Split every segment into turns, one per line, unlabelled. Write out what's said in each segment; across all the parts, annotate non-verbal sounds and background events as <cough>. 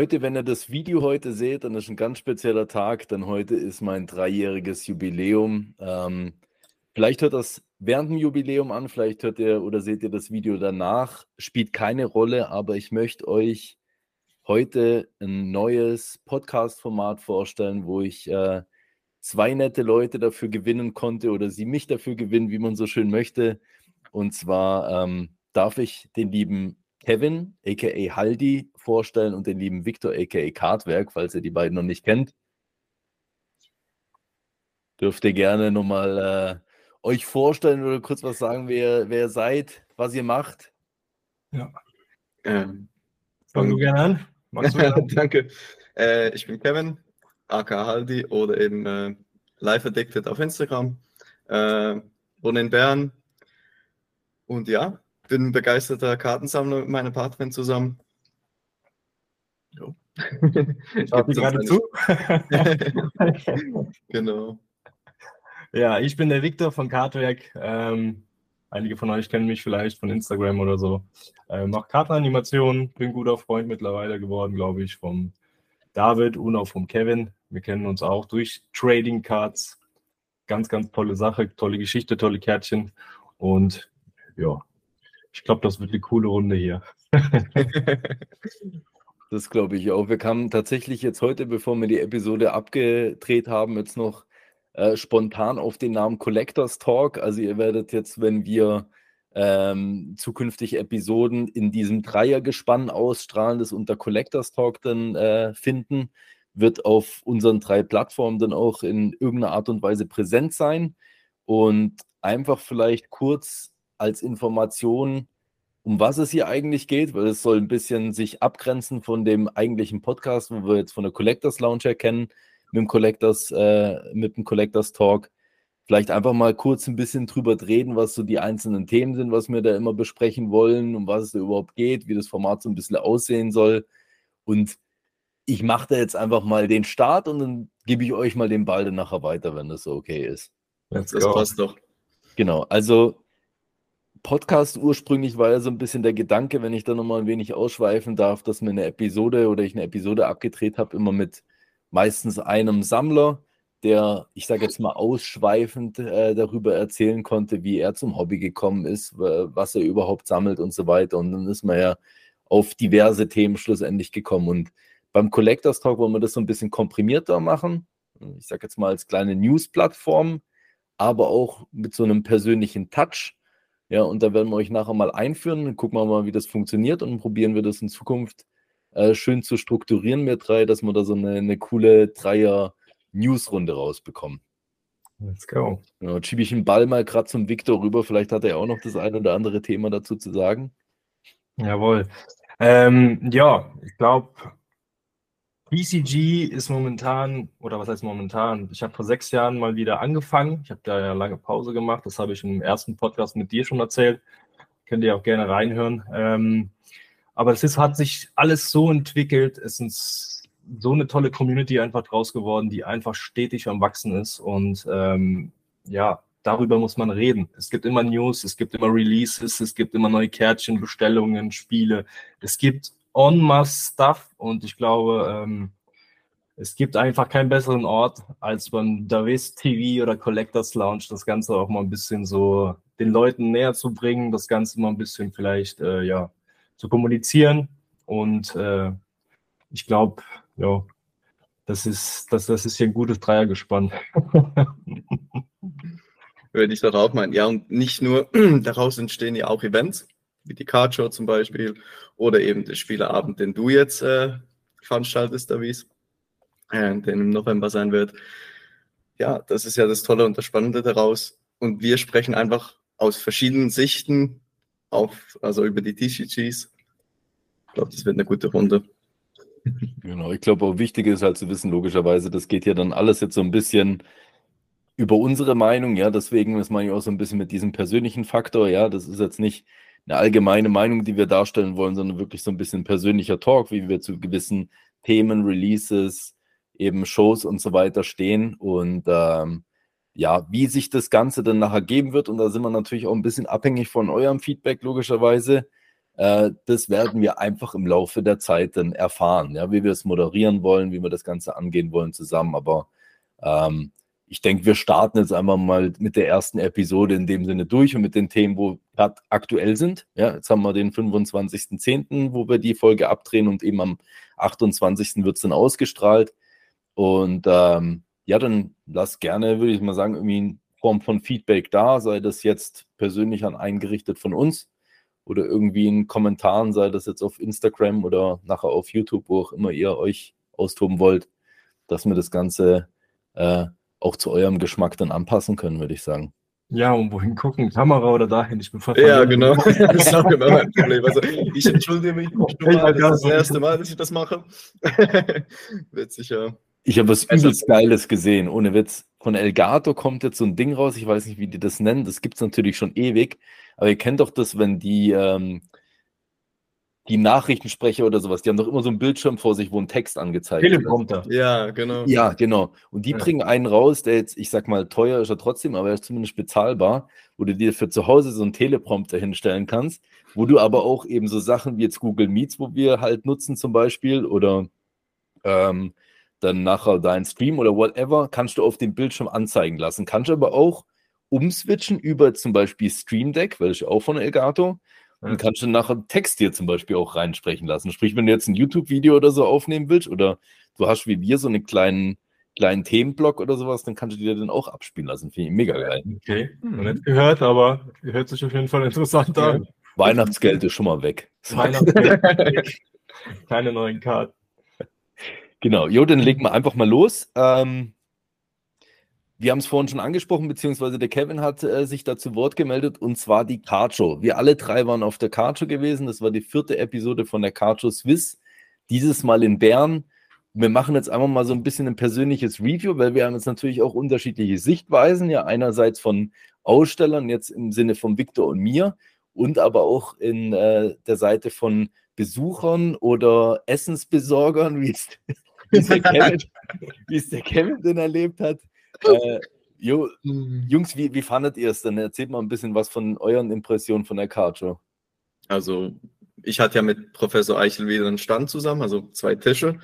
Leute, wenn ihr das Video heute seht, dann ist ein ganz spezieller Tag, denn heute ist mein dreijähriges Jubiläum. Ähm, vielleicht hört das während dem Jubiläum an, vielleicht hört ihr oder seht ihr das Video danach. Spielt keine Rolle, aber ich möchte euch heute ein neues Podcast-Format vorstellen, wo ich äh, zwei nette Leute dafür gewinnen konnte oder sie mich dafür gewinnen, wie man so schön möchte. Und zwar ähm, darf ich den lieben Kevin, aka Haldi, vorstellen und den lieben Victor, aka Kartwerk, falls ihr die beiden noch nicht kennt. Dürft ihr gerne nochmal äh, euch vorstellen oder kurz was sagen, wer, wer ihr seid, was ihr macht?
Ja. Ähm, Fang du gerne an. <laughs>
Danke. Äh, ich bin Kevin, AK Haldi oder eben äh, Live Addicted auf Instagram. Äh, wohne in Bern. Und ja, bin ein begeisterter Kartensammler mit meiner Partnerin zusammen.
Jo. <laughs> ich gebe gerade zu. <laughs> <laughs>
genau.
Ja, ich bin der Victor von Kartwerk. Ähm, einige von euch kennen mich vielleicht von Instagram oder so. Äh, mache Kartenanimationen, bin guter Freund mittlerweile geworden, glaube ich, vom David und auch vom Kevin. Wir kennen uns auch durch Trading Cards. Ganz, ganz tolle Sache, tolle Geschichte, tolle Kärtchen. Und ja, ich glaube, das wird eine coole Runde hier.
Das glaube ich auch. Wir kamen tatsächlich jetzt heute, bevor wir die Episode abgedreht haben, jetzt noch äh, spontan auf den Namen Collectors Talk. Also ihr werdet jetzt, wenn wir ähm, zukünftig Episoden in diesem Dreiergespann ausstrahlen, das unter Collectors Talk dann äh, finden, wird auf unseren drei Plattformen dann auch in irgendeiner Art und Weise präsent sein. Und einfach vielleicht kurz als Information, um was es hier eigentlich geht, weil es soll ein bisschen sich abgrenzen von dem eigentlichen Podcast, wo wir jetzt von der Collectors Lounge erkennen, mit dem Collectors, äh, mit dem Collectors Talk. Vielleicht einfach mal kurz ein bisschen drüber reden, was so die einzelnen Themen sind, was wir da immer besprechen wollen, um was es da überhaupt geht, wie das Format so ein bisschen aussehen soll. Und ich mache da jetzt einfach mal den Start und dann gebe ich euch mal den Ball dann nachher weiter, wenn das so okay ist.
das passt doch.
Genau, also Podcast ursprünglich war ja so ein bisschen der Gedanke, wenn ich da nochmal ein wenig ausschweifen darf, dass mir eine Episode oder ich eine Episode abgedreht habe, immer mit meistens einem Sammler, der, ich sage jetzt mal, ausschweifend äh, darüber erzählen konnte, wie er zum Hobby gekommen ist, was er überhaupt sammelt und so weiter. Und dann ist man ja auf diverse Themen schlussendlich gekommen. Und beim Collectors Talk wollen wir das so ein bisschen komprimierter machen. Ich sage jetzt mal als kleine News-Plattform, aber auch mit so einem persönlichen Touch ja, und da werden wir euch nachher mal einführen, gucken wir mal, wie das funktioniert und probieren wir das in Zukunft äh, schön zu strukturieren, wir drei, dass wir da so eine, eine coole Dreier-News-Runde rausbekommen.
Let's go.
Ja, schiebe ich den Ball mal gerade zum Victor rüber. Vielleicht hat er auch noch das ein oder andere Thema dazu zu sagen.
Jawohl. Ähm, ja, ich glaube, BCG ist momentan, oder was heißt momentan? Ich habe vor sechs Jahren mal wieder angefangen. Ich habe da ja lange Pause gemacht. Das habe ich im ersten Podcast mit dir schon erzählt. Könnt ihr auch gerne reinhören. Ähm, aber es ist, hat sich alles so entwickelt. Es ist so eine tolle Community einfach draus geworden, die einfach stetig am Wachsen ist. Und ähm, ja, darüber muss man reden. Es gibt immer News, es gibt immer Releases, es gibt immer neue Kärtchen, Bestellungen, Spiele. Es gibt en masse Stuff und ich glaube, ähm, es gibt einfach keinen besseren Ort als beim Davis TV oder Collectors Lounge, das Ganze auch mal ein bisschen so den Leuten näher zu bringen, das Ganze mal ein bisschen vielleicht äh, ja zu kommunizieren und äh, ich glaube, ja, das ist, das, das ist hier ein gutes Dreiergespann. <laughs>
Würde ich darauf meinen. Ja, und nicht nur <clears throat> daraus entstehen ja auch Events wie die Card Show zum Beispiel oder eben der Spielerabend, den du jetzt äh, veranstaltest, Davies, äh, der im November sein wird. Ja, das ist ja das Tolle und das Spannende daraus. Und wir sprechen einfach aus verschiedenen Sichten auf, also über die TCGs. Ich glaube, das wird eine gute Runde. <laughs>
Genau, ich glaube auch wichtig ist halt zu wissen, logischerweise, das geht ja dann alles jetzt so ein bisschen über unsere Meinung, ja, deswegen ist man ja auch so ein bisschen mit diesem persönlichen Faktor, ja, das ist jetzt nicht eine allgemeine Meinung, die wir darstellen wollen, sondern wirklich so ein bisschen persönlicher Talk, wie wir zu gewissen Themen, Releases, eben Shows und so weiter stehen und ähm, ja, wie sich das Ganze dann nachher geben wird. Und da sind wir natürlich auch ein bisschen abhängig von eurem Feedback, logischerweise. Äh, das werden wir einfach im Laufe der Zeit dann erfahren, ja, wie wir es moderieren wollen, wie wir das Ganze angehen wollen zusammen. Aber ähm, ich denke, wir starten jetzt einfach mal mit der ersten Episode in dem Sinne durch und mit den Themen, wo gerade aktuell sind. Ja, jetzt haben wir den 25.10., wo wir die Folge abdrehen und eben am 28. wird es dann ausgestrahlt. Und ähm, ja, dann lass gerne, würde ich mal sagen, irgendwie in Form von Feedback da, sei das jetzt persönlich an eingerichtet von uns oder irgendwie in Kommentaren, sei das jetzt auf Instagram oder nachher auf YouTube, wo auch immer ihr euch austoben wollt, dass wir das Ganze äh, auch zu eurem Geschmack dann anpassen können, würde ich sagen.
Ja, und wohin gucken? Kamera oder dahin? Ich
bin Ja, genau. <laughs> das ist auch immer mein Problem. Also, ich entschuldige mich schon mal, das ist das erste Mal, dass ich das mache. <laughs> Wird sicher.
Ich habe was übelst Geiles gesehen, ohne Witz. Von Elgato kommt jetzt so ein Ding raus, ich weiß nicht, wie die das nennen, das gibt es natürlich schon ewig. Aber ihr kennt doch das, wenn die, ähm, die Nachrichtensprecher oder sowas, die haben doch immer so einen Bildschirm vor sich, wo ein Text angezeigt
wird. Teleprompter. Ja, genau.
Ja, genau. Und die ja. bringen einen raus, der jetzt, ich sag mal, teuer ist er trotzdem, aber er ist zumindest bezahlbar, wo du dir für zu Hause so einen Teleprompter hinstellen kannst, wo du aber auch eben so Sachen wie jetzt Google Meets, wo wir halt nutzen zum Beispiel, oder ähm, dann nachher dein Stream oder whatever, kannst du auf dem Bildschirm anzeigen lassen. Kannst du aber auch umswitchen über zum Beispiel Stream Deck, weil ich auch von Elgato. Und kannst du nachher Text hier zum Beispiel auch reinsprechen lassen. Sprich, wenn du jetzt ein YouTube-Video oder so aufnehmen willst oder du hast wie wir so einen kleinen, kleinen Themenblock oder sowas, dann kannst du dir den auch abspielen lassen. Finde ich mega geil.
Okay, hm. nicht gehört, aber hört sich auf jeden Fall interessant an.
Weihnachtsgeld ist schon mal weg.
Weihnachtsgeld. <laughs> Keine neuen Karten.
Genau, jo, dann legen wir einfach mal los. Ähm, wir haben es vorhin schon angesprochen, beziehungsweise der Kevin hat äh, sich dazu Wort gemeldet, und zwar die Carcho. Wir alle drei waren auf der Carcho gewesen. Das war die vierte Episode von der Carcho Swiss. Dieses Mal in Bern. Wir machen jetzt einfach mal so ein bisschen ein persönliches Review, weil wir haben jetzt natürlich auch unterschiedliche Sichtweisen. Ja, einerseits von Ausstellern, jetzt im Sinne von Victor und mir, und aber auch in äh, der Seite von Besuchern oder Essensbesorgern, wie es, <laughs> wie es, der, Kevin, wie es der Kevin denn erlebt hat. Äh, <laughs> jo, mhm. Jungs, wie, wie fandet ihr es denn? Erzählt mal ein bisschen was von euren Impressionen von der Carcho.
Also, ich hatte ja mit Professor Eichel wieder einen Stand zusammen, also zwei Tische.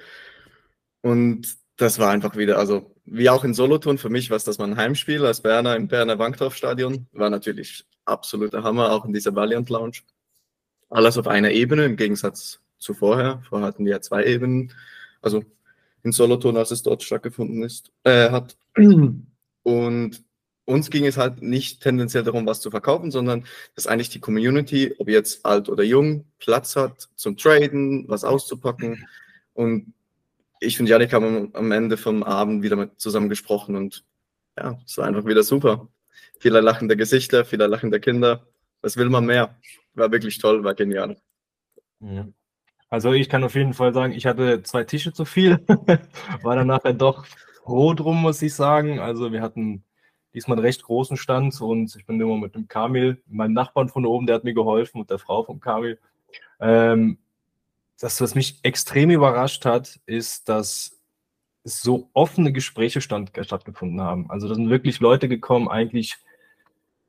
Und das war einfach wieder, also wie auch in Solothurn, für mich war es das mal ein Heimspiel als Berner im Berner Bankdorf-Stadion. War natürlich absoluter Hammer, auch in dieser Valiant Lounge. Alles auf einer Ebene, im Gegensatz zu vorher. Vorher hatten wir ja zwei Ebenen. Also in Solothurn, als es dort stattgefunden ist, äh, hat. Und uns ging es halt nicht tendenziell darum, was zu verkaufen, sondern dass eigentlich die Community, ob jetzt alt oder jung, Platz hat zum Traden, was auszupacken. Und ich und Janik haben am Ende vom Abend wieder mit zusammen gesprochen und ja, es war einfach wieder super. Viele lachende Gesichter, viele lachende Kinder. Was will man mehr? War wirklich toll, war genial.
Ja. Also ich kann auf jeden Fall sagen, ich hatte zwei Tische zu viel. <laughs> War dann nachher doch froh drum, muss ich sagen. Also wir hatten diesmal einen recht großen Stand und ich bin immer mit dem Kamil, meinem Nachbarn von oben, der hat mir geholfen und der Frau vom Kamil. Ähm, das, was mich extrem überrascht hat, ist, dass so offene Gespräche stand, stattgefunden haben. Also da sind wirklich Leute gekommen, eigentlich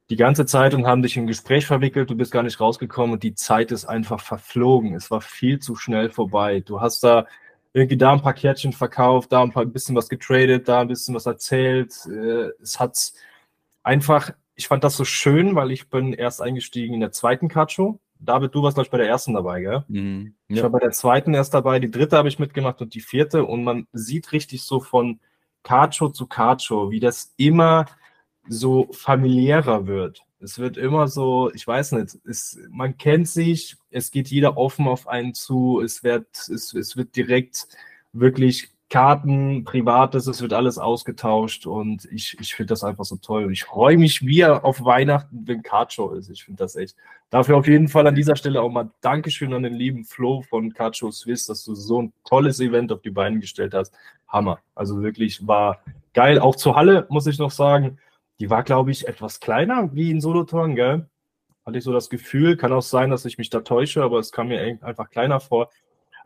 die ganze Zeit und haben dich in ein Gespräch verwickelt, du bist gar nicht rausgekommen und die Zeit ist einfach verflogen. Es war viel zu schnell vorbei. Du hast da irgendwie da ein paar Kärtchen verkauft, da ein, paar, ein bisschen was getradet, da ein bisschen was erzählt. Äh, es hat einfach, ich fand das so schön, weil ich bin erst eingestiegen in der zweiten Card-Show. David, du warst, glaube ich, bei der ersten dabei, gell? Mhm, ja. Ich war bei der zweiten erst dabei, die dritte habe ich mitgemacht und die vierte. Und man sieht richtig so von Card-Show zu Card-Show, wie das immer so familiärer wird. Es wird immer so, ich weiß nicht, es, man kennt sich, es geht jeder offen auf einen zu, es wird, es, es wird direkt wirklich Karten, Privates, es wird alles ausgetauscht und ich, ich finde das einfach so toll. Und ich freue mich wie auf Weihnachten, wenn Cardshow ist. Ich finde das echt. Dafür auf jeden Fall an dieser Stelle auch mal Dankeschön an den lieben Flo von Cardshow Swiss, dass du so ein tolles Event auf die Beine gestellt hast. Hammer. Also wirklich war geil. Auch zur Halle, muss ich noch sagen. Die war, glaube ich, etwas kleiner wie in Solothurn, gell? Hatte ich so das Gefühl. Kann auch sein, dass ich mich da täusche, aber es kam mir einfach kleiner vor.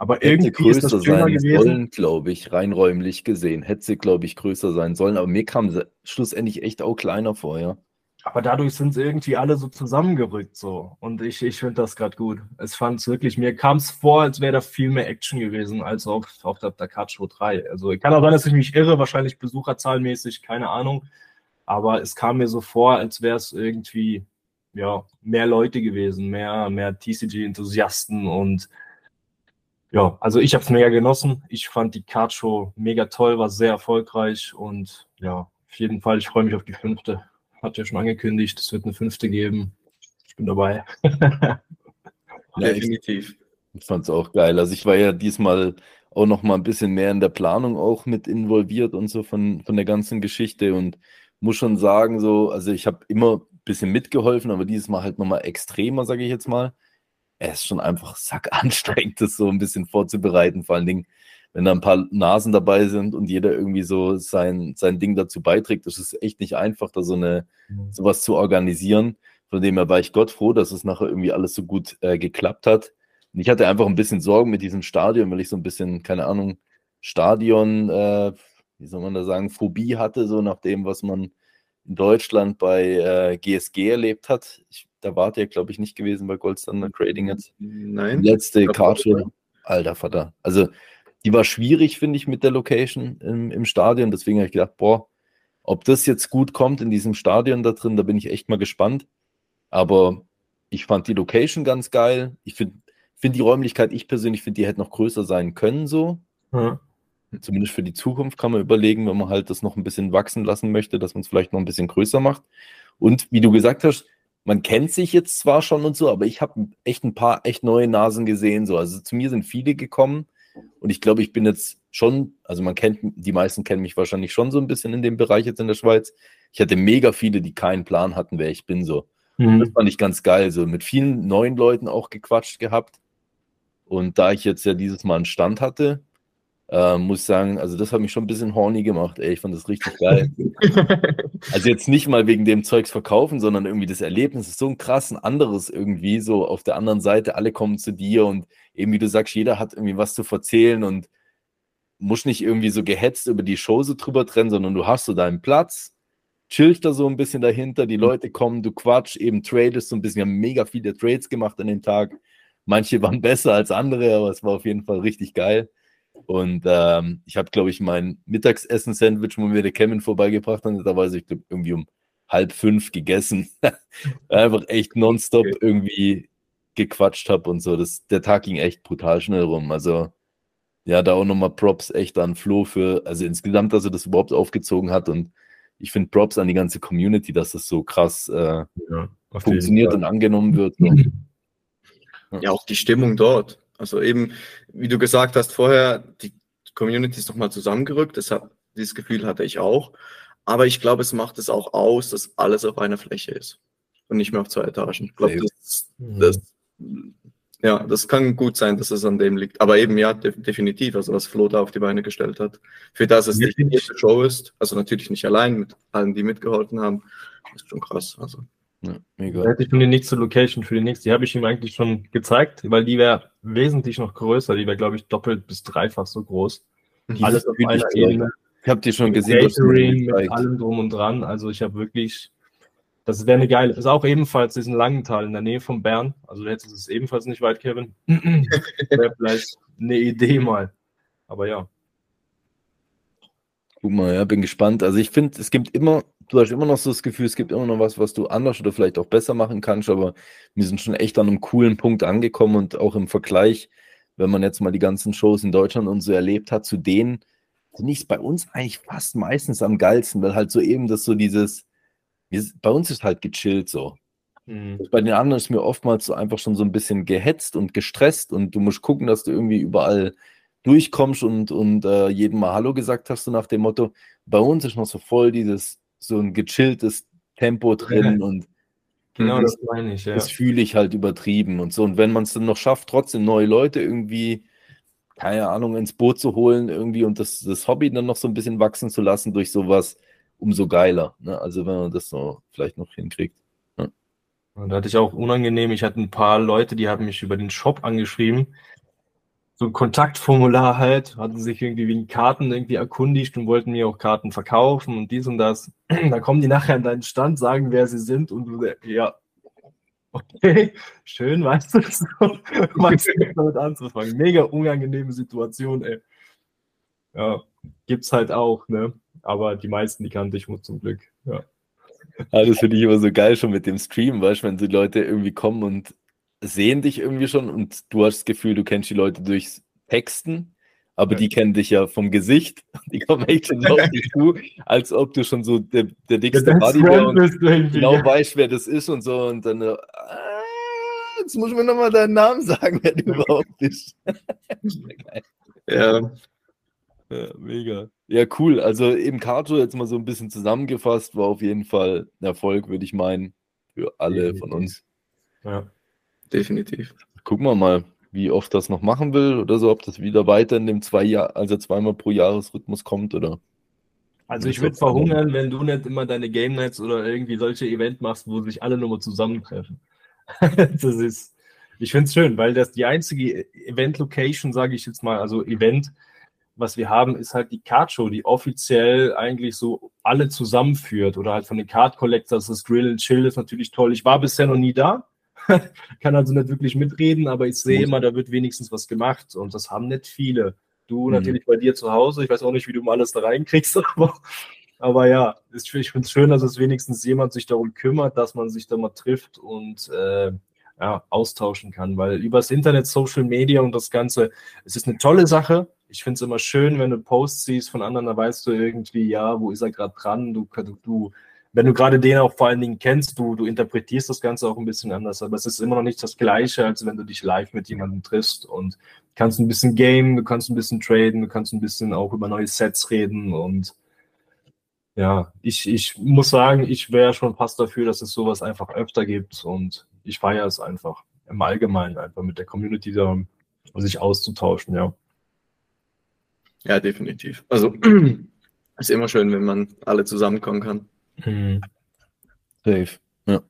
Aber Hätte irgendwie
größer ist das sein gewesen. sollen, glaube ich, rein räumlich gesehen. Hätte sie, glaube ich, größer sein sollen. Aber mir kam sie schlussendlich echt auch kleiner vor, ja.
aber dadurch sind sie irgendwie alle so zusammengerückt so. Und ich, ich finde das gerade gut. Es fand es wirklich, mir kam es vor, als wäre da viel mehr Action gewesen als auf, auf der Dakar Show 3. Also kann auch sein, dass ich mich irre, wahrscheinlich besucherzahlmäßig, keine Ahnung. Aber es kam mir so vor, als wäre es irgendwie ja, mehr Leute gewesen, mehr, mehr TCG-Enthusiasten und ja, also ich habe es mega genossen. Ich fand die Card Show mega toll, war sehr erfolgreich und ja, auf jeden Fall, ich freue mich auf die fünfte. Hat ja schon angekündigt, es wird eine fünfte geben. Ich bin dabei. <laughs>
ja, Definitiv. Ich fand es auch geil. Also ich war ja diesmal auch noch mal ein bisschen mehr in der Planung auch mit involviert und so von, von der ganzen Geschichte und muss schon sagen, so, also ich habe immer ein bisschen mitgeholfen, aber dieses Mal halt nochmal extremer, sage ich jetzt mal. Es ist schon einfach sackanstrengend, <laughs> das so ein bisschen vorzubereiten, vor allen Dingen, wenn da ein paar Nasen dabei sind und jeder irgendwie so sein, sein Ding dazu beiträgt, das ist echt nicht einfach, da so eine, mhm. sowas zu organisieren. Von dem her war ich Gott froh, dass es nachher irgendwie alles so gut äh, geklappt hat. Und ich hatte einfach ein bisschen Sorgen mit diesem Stadion, weil ich so ein bisschen, keine Ahnung, Stadion, äh, wie soll man da sagen, Phobie hatte, so nach dem, was man in Deutschland bei äh, GSG erlebt hat. Ich, da wart ihr, glaube ich, nicht gewesen bei Gold Standard Trading jetzt.
Nein.
Letzte Karte. Alter Vater. Also die war schwierig, finde ich, mit der Location im, im Stadion. Deswegen habe ich gedacht, boah, ob das jetzt gut kommt in diesem Stadion da drin, da bin ich echt mal gespannt. Aber ich fand die Location ganz geil. Ich finde find die Räumlichkeit, ich persönlich finde, die hätte noch größer sein können, so. Hm. Zumindest für die Zukunft kann man überlegen, wenn man halt das noch ein bisschen wachsen lassen möchte, dass man es vielleicht noch ein bisschen größer macht. Und wie du gesagt hast, man kennt sich jetzt zwar schon und so, aber ich habe echt ein paar echt neue Nasen gesehen. So. Also zu mir sind viele gekommen, und ich glaube, ich bin jetzt schon, also man kennt, die meisten kennen mich wahrscheinlich schon so ein bisschen in dem Bereich jetzt in der Schweiz. Ich hatte mega viele, die keinen Plan hatten, wer ich bin. So. Mhm. Das fand ich ganz geil. So mit vielen neuen Leuten auch gequatscht gehabt. Und da ich jetzt ja dieses Mal einen Stand hatte, äh, muss ich sagen, also das hat mich schon ein bisschen horny gemacht. Ey, ich fand das richtig geil. <laughs> also jetzt nicht mal wegen dem Zeugs verkaufen, sondern irgendwie das Erlebnis ist so ein krass ein anderes irgendwie, so auf der anderen Seite, alle kommen zu dir und eben wie du sagst, jeder hat irgendwie was zu erzählen und muss nicht irgendwie so gehetzt über die Show so drüber trennen, sondern du hast so deinen Platz, chillst da so ein bisschen dahinter, die Leute kommen, du quatsch, eben tradest so ein bisschen, wir haben mega viele Trades gemacht an dem Tag. Manche waren besser als andere, aber es war auf jeden Fall richtig geil. Und ähm, ich habe, glaube ich, mein Mittagsessen-Sandwich, wo mir der Kevin vorbeigebracht hat, da weiß ich, glaub, irgendwie um halb fünf gegessen. <laughs> Einfach echt nonstop okay. irgendwie gequatscht habe und so. Das, der Tag ging echt brutal schnell rum. Also, ja, da auch nochmal Props echt an Flo für, also insgesamt, dass er das überhaupt aufgezogen hat. Und ich finde Props an die ganze Community, dass das so krass äh, ja, funktioniert und angenommen wird. <laughs>
Ja, auch die Stimmung dort. Also eben, wie du gesagt hast vorher, die Community ist nochmal zusammengerückt. Deshalb, dieses Gefühl hatte ich auch. Aber ich glaube, es macht es auch aus, dass alles auf einer Fläche ist und nicht mehr auf zwei Etagen. Ich glaube, das, das, ja, das kann gut sein, dass es an dem liegt. Aber eben, ja, de definitiv. Also, was Flo da auf die Beine gestellt hat. Für das es die erste Show ist, also natürlich nicht allein mit allen, die mitgeholfen haben, ist schon krass. Also.
Ja, mega. Da hätte ich schon die nächste Location für die nächste. Die habe ich ihm eigentlich schon gezeigt, weil die wäre wesentlich noch größer. Die wäre, glaube ich, doppelt bis dreifach so groß.
Die Alles auf einer Ebene. Ich habe die schon gesehen.
Catering mit allem drum und dran. Also ich habe wirklich, das wäre eine geile. Ist auch ebenfalls diesen Langental in der Nähe von Bern. Also jetzt ist es ebenfalls nicht weit, Kevin. <clears throat> wäre vielleicht eine Idee mal. Aber ja.
Guck mal, ja, bin gespannt. Also ich finde, es gibt immer du hast immer noch so das Gefühl, es gibt immer noch was, was du anders oder vielleicht auch besser machen kannst, aber wir sind schon echt an einem coolen Punkt angekommen und auch im Vergleich, wenn man jetzt mal die ganzen Shows in Deutschland und so erlebt hat, zu denen finde ich es bei uns eigentlich fast meistens am geilsten, weil halt so eben das so dieses, bei uns ist halt gechillt so. Mhm. Bei den anderen ist mir oftmals so einfach schon so ein bisschen gehetzt und gestresst und du musst gucken, dass du irgendwie überall durchkommst und, und äh, jedem mal Hallo gesagt hast, so nach dem Motto. Bei uns ist noch so voll dieses so ein gechilltes Tempo <laughs> drin ja. und
genau das, das meine ich.
Ja. Das fühle ich halt übertrieben und so. Und wenn man es dann noch schafft, trotzdem neue Leute irgendwie, keine Ahnung, ins Boot zu holen irgendwie und das, das Hobby dann noch so ein bisschen wachsen zu lassen durch sowas, umso geiler. Ne? Also wenn man das so vielleicht noch hinkriegt.
Ne? Und da hatte ich auch unangenehm, ich hatte ein paar Leute, die haben mich über den Shop angeschrieben so ein Kontaktformular halt, hatten sich irgendwie wegen Karten irgendwie erkundigt und wollten mir auch Karten verkaufen und dies und das. <clears throat> Da kommen die nachher an deinen Stand, sagen, wer sie sind und du, ja, okay, <laughs> schön, weißt du, <laughs> so, weißt du damit anzufangen. Mega unangenehme Situation, ey. Ja, gibt's halt auch, ne? Aber die meisten, die kannte ich zum Glück, ja.
Ah, das finde ich immer so geil schon mit dem Stream, weißt du, wenn die Leute irgendwie kommen und sehen dich irgendwie schon und du hast das Gefühl, du kennst die Leute durchs Texten, aber ja. die kennen dich ja vom Gesicht. <laughs> Die kommen echt schon auf dich zu, als ob du schon so der, der dickste Buddy wärst und genau ja. weißt, wer das ist und so. Und dann, äh, jetzt muss ich mir nochmal deinen Namen sagen, wer du überhaupt bist. <laughs> ja. ja. Mega. Ja, cool. Also eben Kato jetzt mal so ein bisschen zusammengefasst, war auf jeden Fall ein Erfolg, würde ich meinen, für alle von uns.
Ja definitiv.
Gucken wir mal, wie oft das noch machen will oder so, ob das wieder weiter in dem zwei Jahr, also zweimal pro Jahresrhythmus kommt oder.
Also ich würde verhungern, wenn du nicht immer deine Game Nights oder irgendwie solche Event machst, wo sich alle nochmal zusammentreffen. <laughs> das ist, ich finde es schön, weil das die einzige Event-Location, sage ich jetzt mal, also Event, was wir haben, ist halt die Card Show, die offiziell eigentlich so alle zusammenführt oder halt von den Card Collectors, das Grill and Chill ist natürlich toll. Ich war bisher noch nie da, <laughs> kann also nicht wirklich mitreden, aber ich sehe immer, da wird wenigstens was gemacht und das haben nicht viele. Du mhm. natürlich bei dir zu Hause, ich weiß auch nicht, wie du mal alles da reinkriegst, <laughs> aber, aber ja, ich finde es schön, dass es wenigstens jemand sich darum kümmert, dass man sich da mal trifft und äh, ja, austauschen kann, weil übers Internet, Social Media und das Ganze, es ist eine tolle Sache. Ich finde es immer schön, wenn du Posts siehst von anderen, da weißt du irgendwie, ja, wo ist er gerade dran, du, du wenn du gerade den auch vor allen Dingen kennst, du, du interpretierst das Ganze auch ein bisschen anders, aber es ist immer noch nicht das Gleiche, als wenn du dich live mit jemandem triffst und kannst ein bisschen game, du kannst ein bisschen traden, du kannst ein bisschen auch über neue Sets reden und ja, ich, ich muss sagen, ich wäre schon fast dafür, dass es sowas einfach öfter gibt und ich feiere es einfach im Allgemeinen einfach mit der Community da sich auszutauschen, ja.
Ja, definitiv. Also <clears throat> ist immer schön, wenn man alle zusammenkommen kann. Mhm.
Safe. Ja.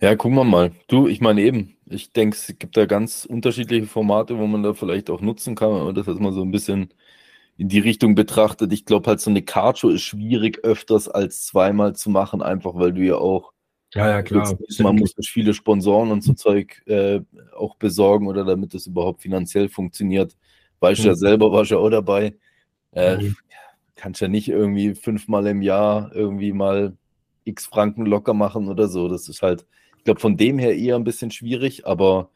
Ja, gucken wir mal. Du, ich meine eben, ich denke, es gibt da ganz unterschiedliche Formate, wo man da vielleicht auch nutzen kann, aber das ist mal so ein bisschen in die Richtung betrachtet. Ich glaube halt, so eine Carcho ist schwierig öfters als zweimal zu machen, einfach weil du ja auch
ja, ja, klar.
Man muss viele Sponsoren und so Zeug äh, auch besorgen oder damit das überhaupt finanziell funktioniert. Weißt du mhm. ja selber, warst ja auch dabei. Äh, mhm kannst ja nicht irgendwie fünfmal im Jahr irgendwie mal x Franken locker machen oder so. Das ist halt, ich glaube, von dem her eher ein bisschen schwierig, aber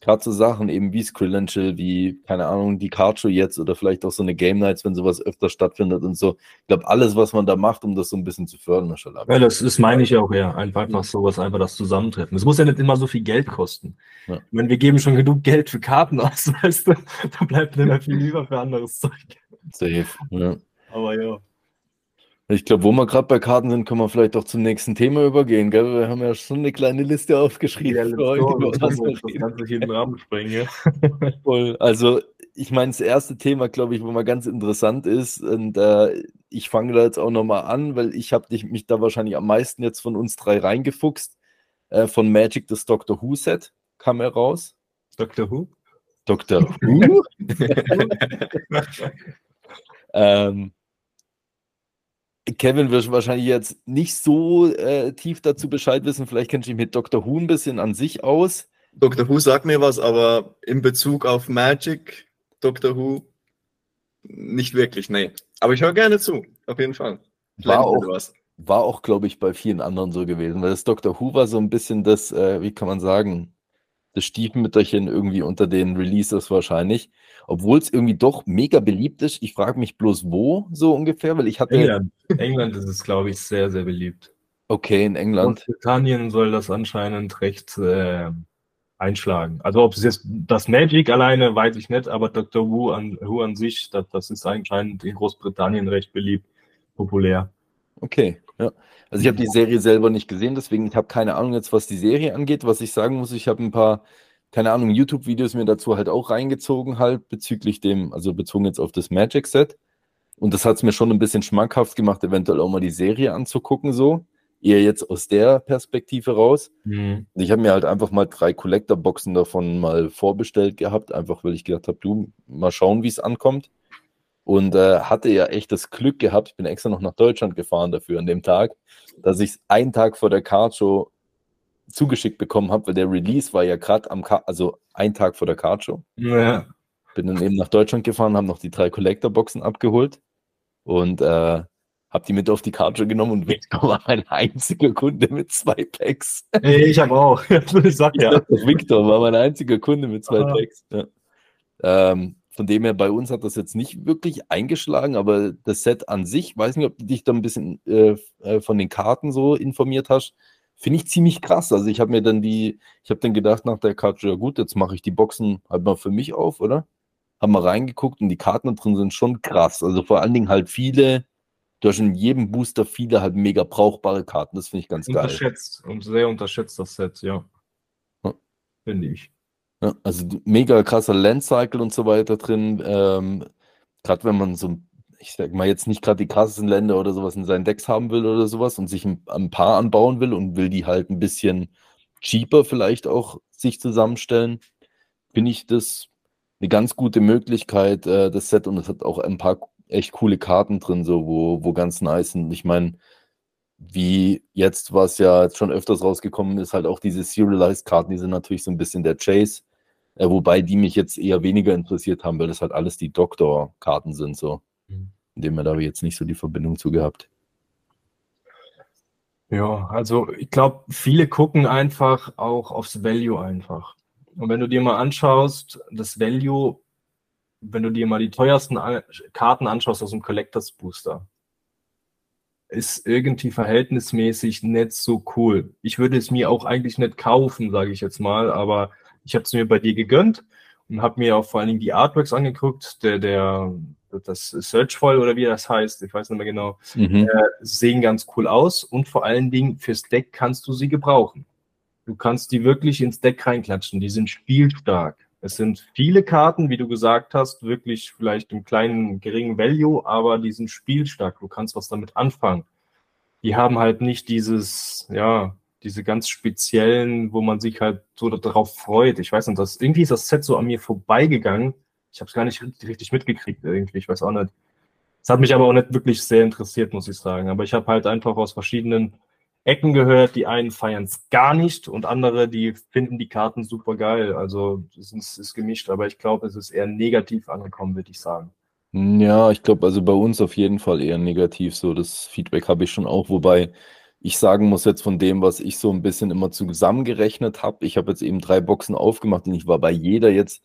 gerade so Sachen eben wie Skrill wie, keine Ahnung, die Cardshow jetzt oder vielleicht auch so eine Game Nights, wenn sowas öfter stattfindet und so. Ich glaube, alles, was man da macht, um das so ein bisschen zu fördern, ist
schon Ja, das, das meine ich auch, ja. Einfach, einfach sowas, einfach das Zusammentreffen. Es muss ja nicht immer so viel Geld kosten. Ja. Ich meine, wir geben schon genug Geld für Karten aus, <laughs> weißt du, da bleibt nicht mehr viel über für anderes Zeug. Safe, ja. Aber ja.
Ich glaube, wo wir gerade bei Karten sind, können wir vielleicht auch zum nächsten Thema übergehen. Gell? Wir haben ja schon eine kleine Liste aufgeschrieben. Ja, für heute, das, kannst du hier den Rahmen springen. <laughs> Voll. Also, ich meine, das erste Thema, glaube ich, wo mal ganz interessant ist, und äh, ich fange da jetzt auch nochmal an, weil ich habe mich da wahrscheinlich am meisten jetzt von uns drei reingefuchst. Äh, von Magic das Doctor Who Set kam heraus.
Doctor Who?
Doctor <laughs> Who? <laughs> ähm, Kevin wird wahrscheinlich jetzt nicht so äh, tief dazu Bescheid wissen. Vielleicht kennst du dich mit Dr. Who ein bisschen an sich aus.
Dr. Who sagt mir was, aber in Bezug auf Magic, Dr. Who, nicht wirklich, nee. Aber ich höre gerne zu, auf jeden Fall.
War auch, was. war auch, glaube ich, bei vielen anderen so gewesen, weil das Dr. Who war so ein bisschen das, äh, wie kann man sagen, das Stiefmütterchen irgendwie unter den Releases wahrscheinlich obwohl es irgendwie doch mega beliebt ist. Ich frage mich bloß, wo so ungefähr, weil ich hatte.
England, England ist es, glaube ich, sehr, sehr beliebt.
Okay, in England.
Großbritannien soll das anscheinend recht äh, einschlagen. Also ob es jetzt das Magic alleine, weiß ich nicht, aber Dr. Who an, Who an sich, das, das ist anscheinend in Großbritannien recht beliebt, populär.
Okay, ja. Also ich habe die Serie selber nicht gesehen, deswegen ich habe keine Ahnung jetzt, was die Serie angeht. Was ich sagen muss, ich habe ein paar keine Ahnung, YouTube-Videos mir dazu halt auch reingezogen, halt bezüglich dem, also bezogen jetzt auf das Magic-Set. Und das hat es mir schon ein bisschen schmackhaft gemacht, eventuell auch mal die Serie anzugucken, so. eher jetzt aus der Perspektive raus. Mhm. Ich habe mir halt einfach mal drei Collector-Boxen davon mal vorbestellt gehabt, einfach weil ich gedacht habe, du, mal schauen, wie es ankommt. Und äh, hatte ja echt das Glück gehabt, ich bin extra noch nach Deutschland gefahren dafür an dem Tag, dass ich es einen Tag vor der Card Show zugeschickt bekommen habe, weil der Release war ja gerade am, Ka also ein Tag vor der Card Show. Ja. Bin dann eben nach Deutschland gefahren, habe noch die drei Collector-Boxen abgeholt und äh, habe die mit auf die Karte genommen und Victor <laughs> war mein einziger Kunde mit zwei Packs.
Ich habe auch. <laughs>
ich sag ja. <laughs> Victor war mein einziger Kunde mit zwei ah. Packs. Ja. Ähm, von dem her, bei uns hat das jetzt nicht wirklich eingeschlagen, aber das Set an sich, weiß nicht, ob du dich da ein bisschen äh, äh von den Karten so informiert hast, finde ich ziemlich krass. Also ich habe mir dann die, ich habe dann gedacht nach der Karte, ja gut, jetzt mache ich die Boxen halt mal für mich auf, oder? Haben mal reingeguckt und die Karten drin sind schon krass. Also vor allen Dingen halt viele du hast in jedem Booster viele halt mega brauchbare Karten. Das finde ich ganz
unterschätzt geil. und sehr unterschätzt das Set, ja. ja. Finde ich.
Ja, also mega krasser Landcycle und so weiter drin. Ähm, gerade wenn man so, ich sag mal jetzt nicht gerade die krassesten Länder oder sowas in seinen Decks haben will oder sowas und sich ein, ein paar anbauen will und will die halt ein bisschen cheaper vielleicht auch sich zusammenstellen, finde ich das eine ganz gute Möglichkeit, äh, das Set und es hat auch ein paar echt coole Karten drin, so, wo, wo ganz nice sind. Ich meine, wie jetzt, was ja schon öfters rausgekommen ist, halt auch diese Serialized-Karten, die sind natürlich so ein bisschen der Chase, äh, wobei die mich jetzt eher weniger interessiert haben, weil das halt alles die Doktor-Karten sind, so. Mhm. In dem da habe ich jetzt nicht so die Verbindung zu gehabt.
Ja, also ich glaube, viele gucken einfach auch aufs Value einfach. Und wenn du dir mal anschaust, das Value wenn du dir mal die teuersten Karten anschaust aus dem Collectors Booster, ist irgendwie verhältnismäßig nicht so cool. Ich würde es mir auch eigentlich nicht kaufen, sage ich jetzt mal, aber ich habe es mir bei dir gegönnt und habe mir auch vor allen Dingen die Artworks angeguckt, der, der, das Searchfall oder wie das heißt, ich weiß nicht mehr genau, mhm. äh, sehen ganz cool aus und vor allen Dingen fürs Deck kannst du sie gebrauchen. Du kannst die wirklich ins Deck reinklatschen, die sind spielstark. Es sind viele Karten, wie du gesagt hast, wirklich vielleicht im kleinen, geringen Value, aber die sind spielstark. Du kannst was damit anfangen. Die haben halt nicht dieses, ja, diese ganz speziellen, wo man sich halt so darauf freut. Ich weiß nicht, das, irgendwie ist das Set so an mir vorbeigegangen. Ich habe es gar nicht richtig mitgekriegt irgendwie. Ich weiß auch nicht. Es hat mich aber auch nicht wirklich sehr interessiert, muss ich sagen. Aber ich habe halt einfach aus verschiedenen Ecken gehört. Die einen feiern es gar nicht und andere, die finden die Karten super geil. Also es ist, ist gemischt, aber ich glaube, es ist eher negativ angekommen, würde ich sagen.
Ja, ich glaube, also bei uns auf jeden Fall eher negativ. So, das Feedback habe ich schon auch, wobei ich sagen muss jetzt von dem, was ich so ein bisschen immer zusammengerechnet habe. Ich habe jetzt eben drei Boxen aufgemacht und ich war bei jeder jetzt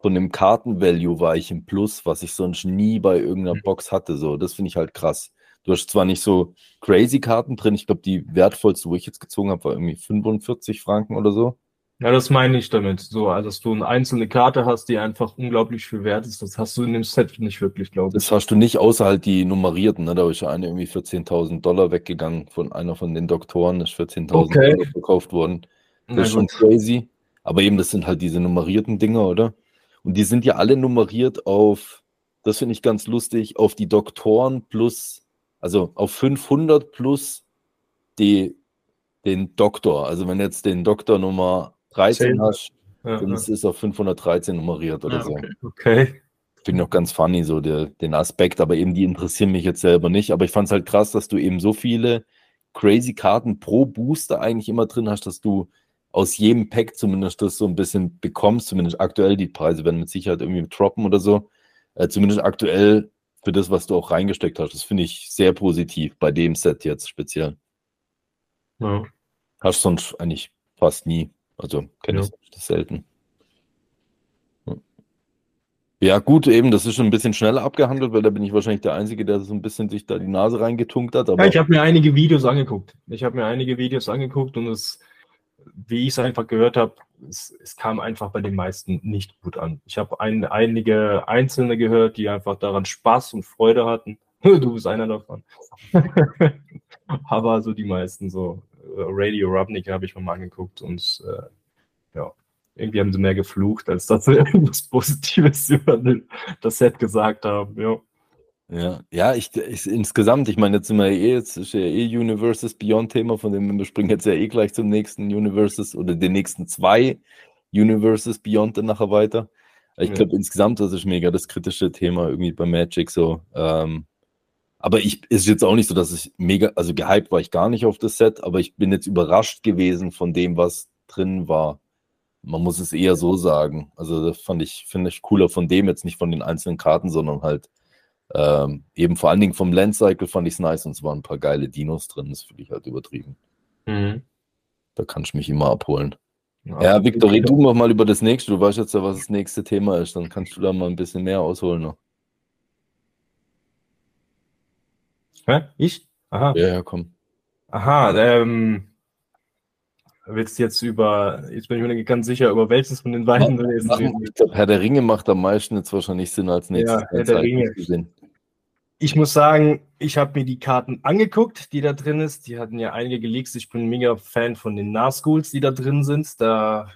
von dem Kartenvalue war ich im Plus, was ich sonst nie bei irgendeiner mhm. Box hatte. So, das finde ich halt krass. Du hast zwar nicht so crazy Karten drin, ich glaube, die wertvollste, wo ich jetzt gezogen habe, war irgendwie 45 Franken oder so.
Ja, das meine ich damit. So, also dass du eine einzelne Karte hast, die einfach unglaublich viel wert ist. Das hast du in dem Set nicht wirklich, glaube
ich. Das hast du nicht, außer halt die nummerierten. Ne? Da ist ja eine irgendwie 14.000 Dollar weggegangen von einer von den Doktoren. Das ist 14.000 okay. Dollar verkauft worden. Das Na, ist schon crazy. Aber eben, das sind halt diese nummerierten Dinger, oder? Und die sind ja alle nummeriert auf, das finde ich ganz lustig, auf die Doktoren plus also auf 500 plus die, den Doktor. Also wenn jetzt den Doktor Nummer 13 10. hast, ja, dann ja. ist es auf 513 nummeriert oder ja,
okay. so. Okay.
Finde ich noch ganz funny, so der, den Aspekt, aber eben die interessieren mich jetzt selber nicht. Aber ich fand es halt krass, dass du eben so viele crazy Karten pro Booster eigentlich immer drin hast, dass du aus jedem Pack zumindest das so ein bisschen bekommst, zumindest aktuell. Die Preise werden mit Sicherheit irgendwie droppen oder so. Äh, zumindest aktuell für das, was du auch reingesteckt hast. Das finde ich sehr positiv bei dem Set jetzt speziell. Ja. Hast du sonst eigentlich fast nie. Also kenne ja. ich das selten. Ja, gut, eben, das ist schon ein bisschen schneller abgehandelt, weil da bin ich wahrscheinlich der Einzige, der so ein bisschen sich da die Nase reingetunkt hat.
ja, ich habe mir einige Videos angeguckt. Ich habe mir einige Videos angeguckt und es, wie ich es einfach gehört habe, es, es, kam einfach bei den meisten nicht gut an. Ich habe ein, einige Einzelne gehört, die einfach daran Spaß und Freude hatten. <laughs> du bist einer davon. <laughs> Aber so die meisten so. Äh, Radio Rubnik habe ich mir mal angeguckt und äh, ja, irgendwie haben sie mehr geflucht, als dass sie <laughs> irgendwas Positives über das Set gesagt haben. Ja.
Ja, ja, ich, ich insgesamt, ich meine, jetzt sind wir eh, jetzt ist ja eh Universes Beyond Thema, von dem wir springen jetzt ja eh gleich zum nächsten Universes oder den nächsten zwei Universes Beyond dann nachher weiter. Ich
Ja.
glaube, insgesamt, das ist mega das kritische Thema irgendwie bei Magic so. Ähm, aber ich ist jetzt auch nicht so, dass ich mega, also gehypt war ich gar nicht auf das Set, aber ich bin jetzt überrascht gewesen von dem, was drin war. Man muss es eher so sagen. Also das fand ich, finde ich cooler von dem jetzt nicht von den einzelnen Karten, sondern halt ähm, eben vor allen Dingen vom Land Cycle fand ich es nice und es waren ein paar geile Dinos drin. Das finde ich halt übertrieben.
Mhm.
Da kann ich mich immer abholen. Ja, Victor, red du noch mal über das nächste. Du weißt jetzt ja, was das nächste Thema ist. Dann kannst du da mal ein bisschen mehr ausholen. Noch.
Hä? Ich? Aha.
Ja, ja, komm.
Aha, ähm. Willst du jetzt über, jetzt bin ich mir nicht ganz sicher, über welches von den beiden du
glaube, Herr der Ringe macht am meisten jetzt wahrscheinlich Sinn als nächstes.
Ja, Herr der Ringe.
gesehen.
Ich muss sagen, ich habe mir die Karten angeguckt, die da drin ist. Die hatten ja einige geleakt. Ich bin mega Fan von den Nahschools, die da drin sind. Da,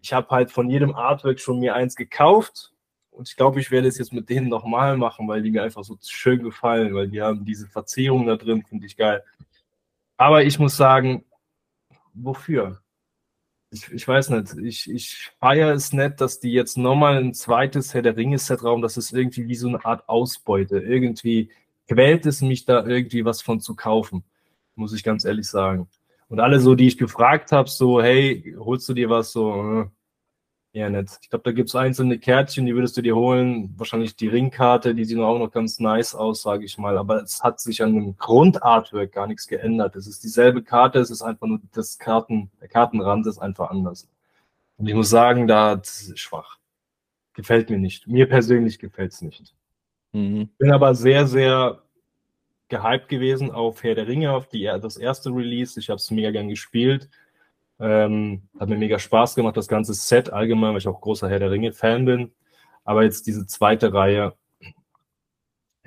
ich habe halt von jedem Artwork schon mir eins gekauft. Und ich glaube, ich werde es jetzt mit denen nochmal machen, weil die mir einfach so schön gefallen, weil die haben diese Verzierung da drin, finde ich geil. Aber ich muss sagen, wofür? Ich, ich weiß nicht. Ich, ich feiere es nicht, dass die jetzt nochmal ein zweites Herr der Ringe-Set raum. Das ist irgendwie wie so eine Art Ausbeute. Irgendwie quält es mich da irgendwie was von zu kaufen. Muss ich ganz ehrlich sagen. Und alle so, die ich gefragt habe, so, hey, holst du dir was? So, äh, eher nicht. Ich glaube, da gibt es einzelne Kärtchen, die würdest du dir holen. Wahrscheinlich die Ringkarte, die sieht auch noch ganz nice aus, sage ich mal. Aber es hat sich an dem Grundartwork gar nichts geändert. Es ist dieselbe Karte, es ist einfach nur das Karten, der Kartenrand ist einfach anders. Und ich muss sagen, da ist schwach. Gefällt mir nicht. Mir persönlich gefällt es nicht.
Mhm.
Bin aber sehr, sehr gehypt gewesen auf Herr der Ringe, auf die, das erste Release. Ich habe es mega gern gespielt. Ähm, hat mir mega Spaß gemacht, das ganze Set allgemein, weil ich auch großer Herr der Ringe-Fan bin. Aber jetzt diese zweite Reihe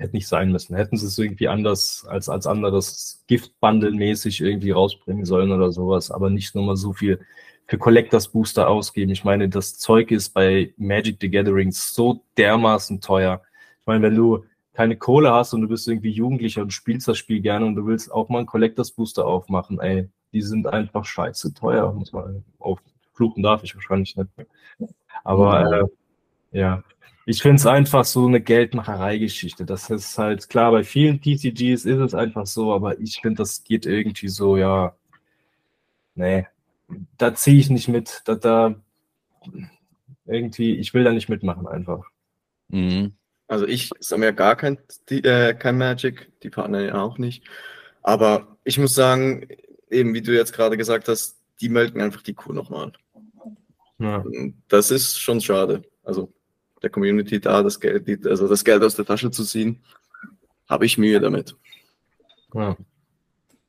hätte nicht sein müssen. Hätten sie es irgendwie anders als, als anderes Gift-Bundle-mäßig irgendwie rausbringen sollen oder sowas, aber nicht nur mal so viel für Collectors Booster ausgeben. Ich meine, das Zeug ist bei Magic the Gathering so dermaßen teuer. Ich meine, wenn du keine Kohle hast und du bist irgendwie Jugendlicher und spielst das Spiel gerne und du willst auch mal einen Collectors Booster aufmachen, ey, die sind einfach scheiße teuer, muss man auffluchen darf ich wahrscheinlich nicht. Aber äh, ja, ich finde es einfach so eine Geldmacherei-Geschichte. Das ist halt klar, bei vielen TCGs ist es einfach so, aber ich finde, das geht irgendwie so, ja, nee, da ziehe ich nicht mit. Da, da irgendwie, ich will da nicht mitmachen einfach.
Mhm.
Also ich sammle ja gar kein, die, äh, kein Magic, die Partner ja auch nicht. Aber ich muss sagen, eben wie du jetzt gerade gesagt hast, die melken einfach die Kuh nochmal.
Ja.
Das ist schon schade. Also der Community da das Geld, die- also das Geld aus der Tasche zu ziehen, habe ich Mühe damit.
Ja.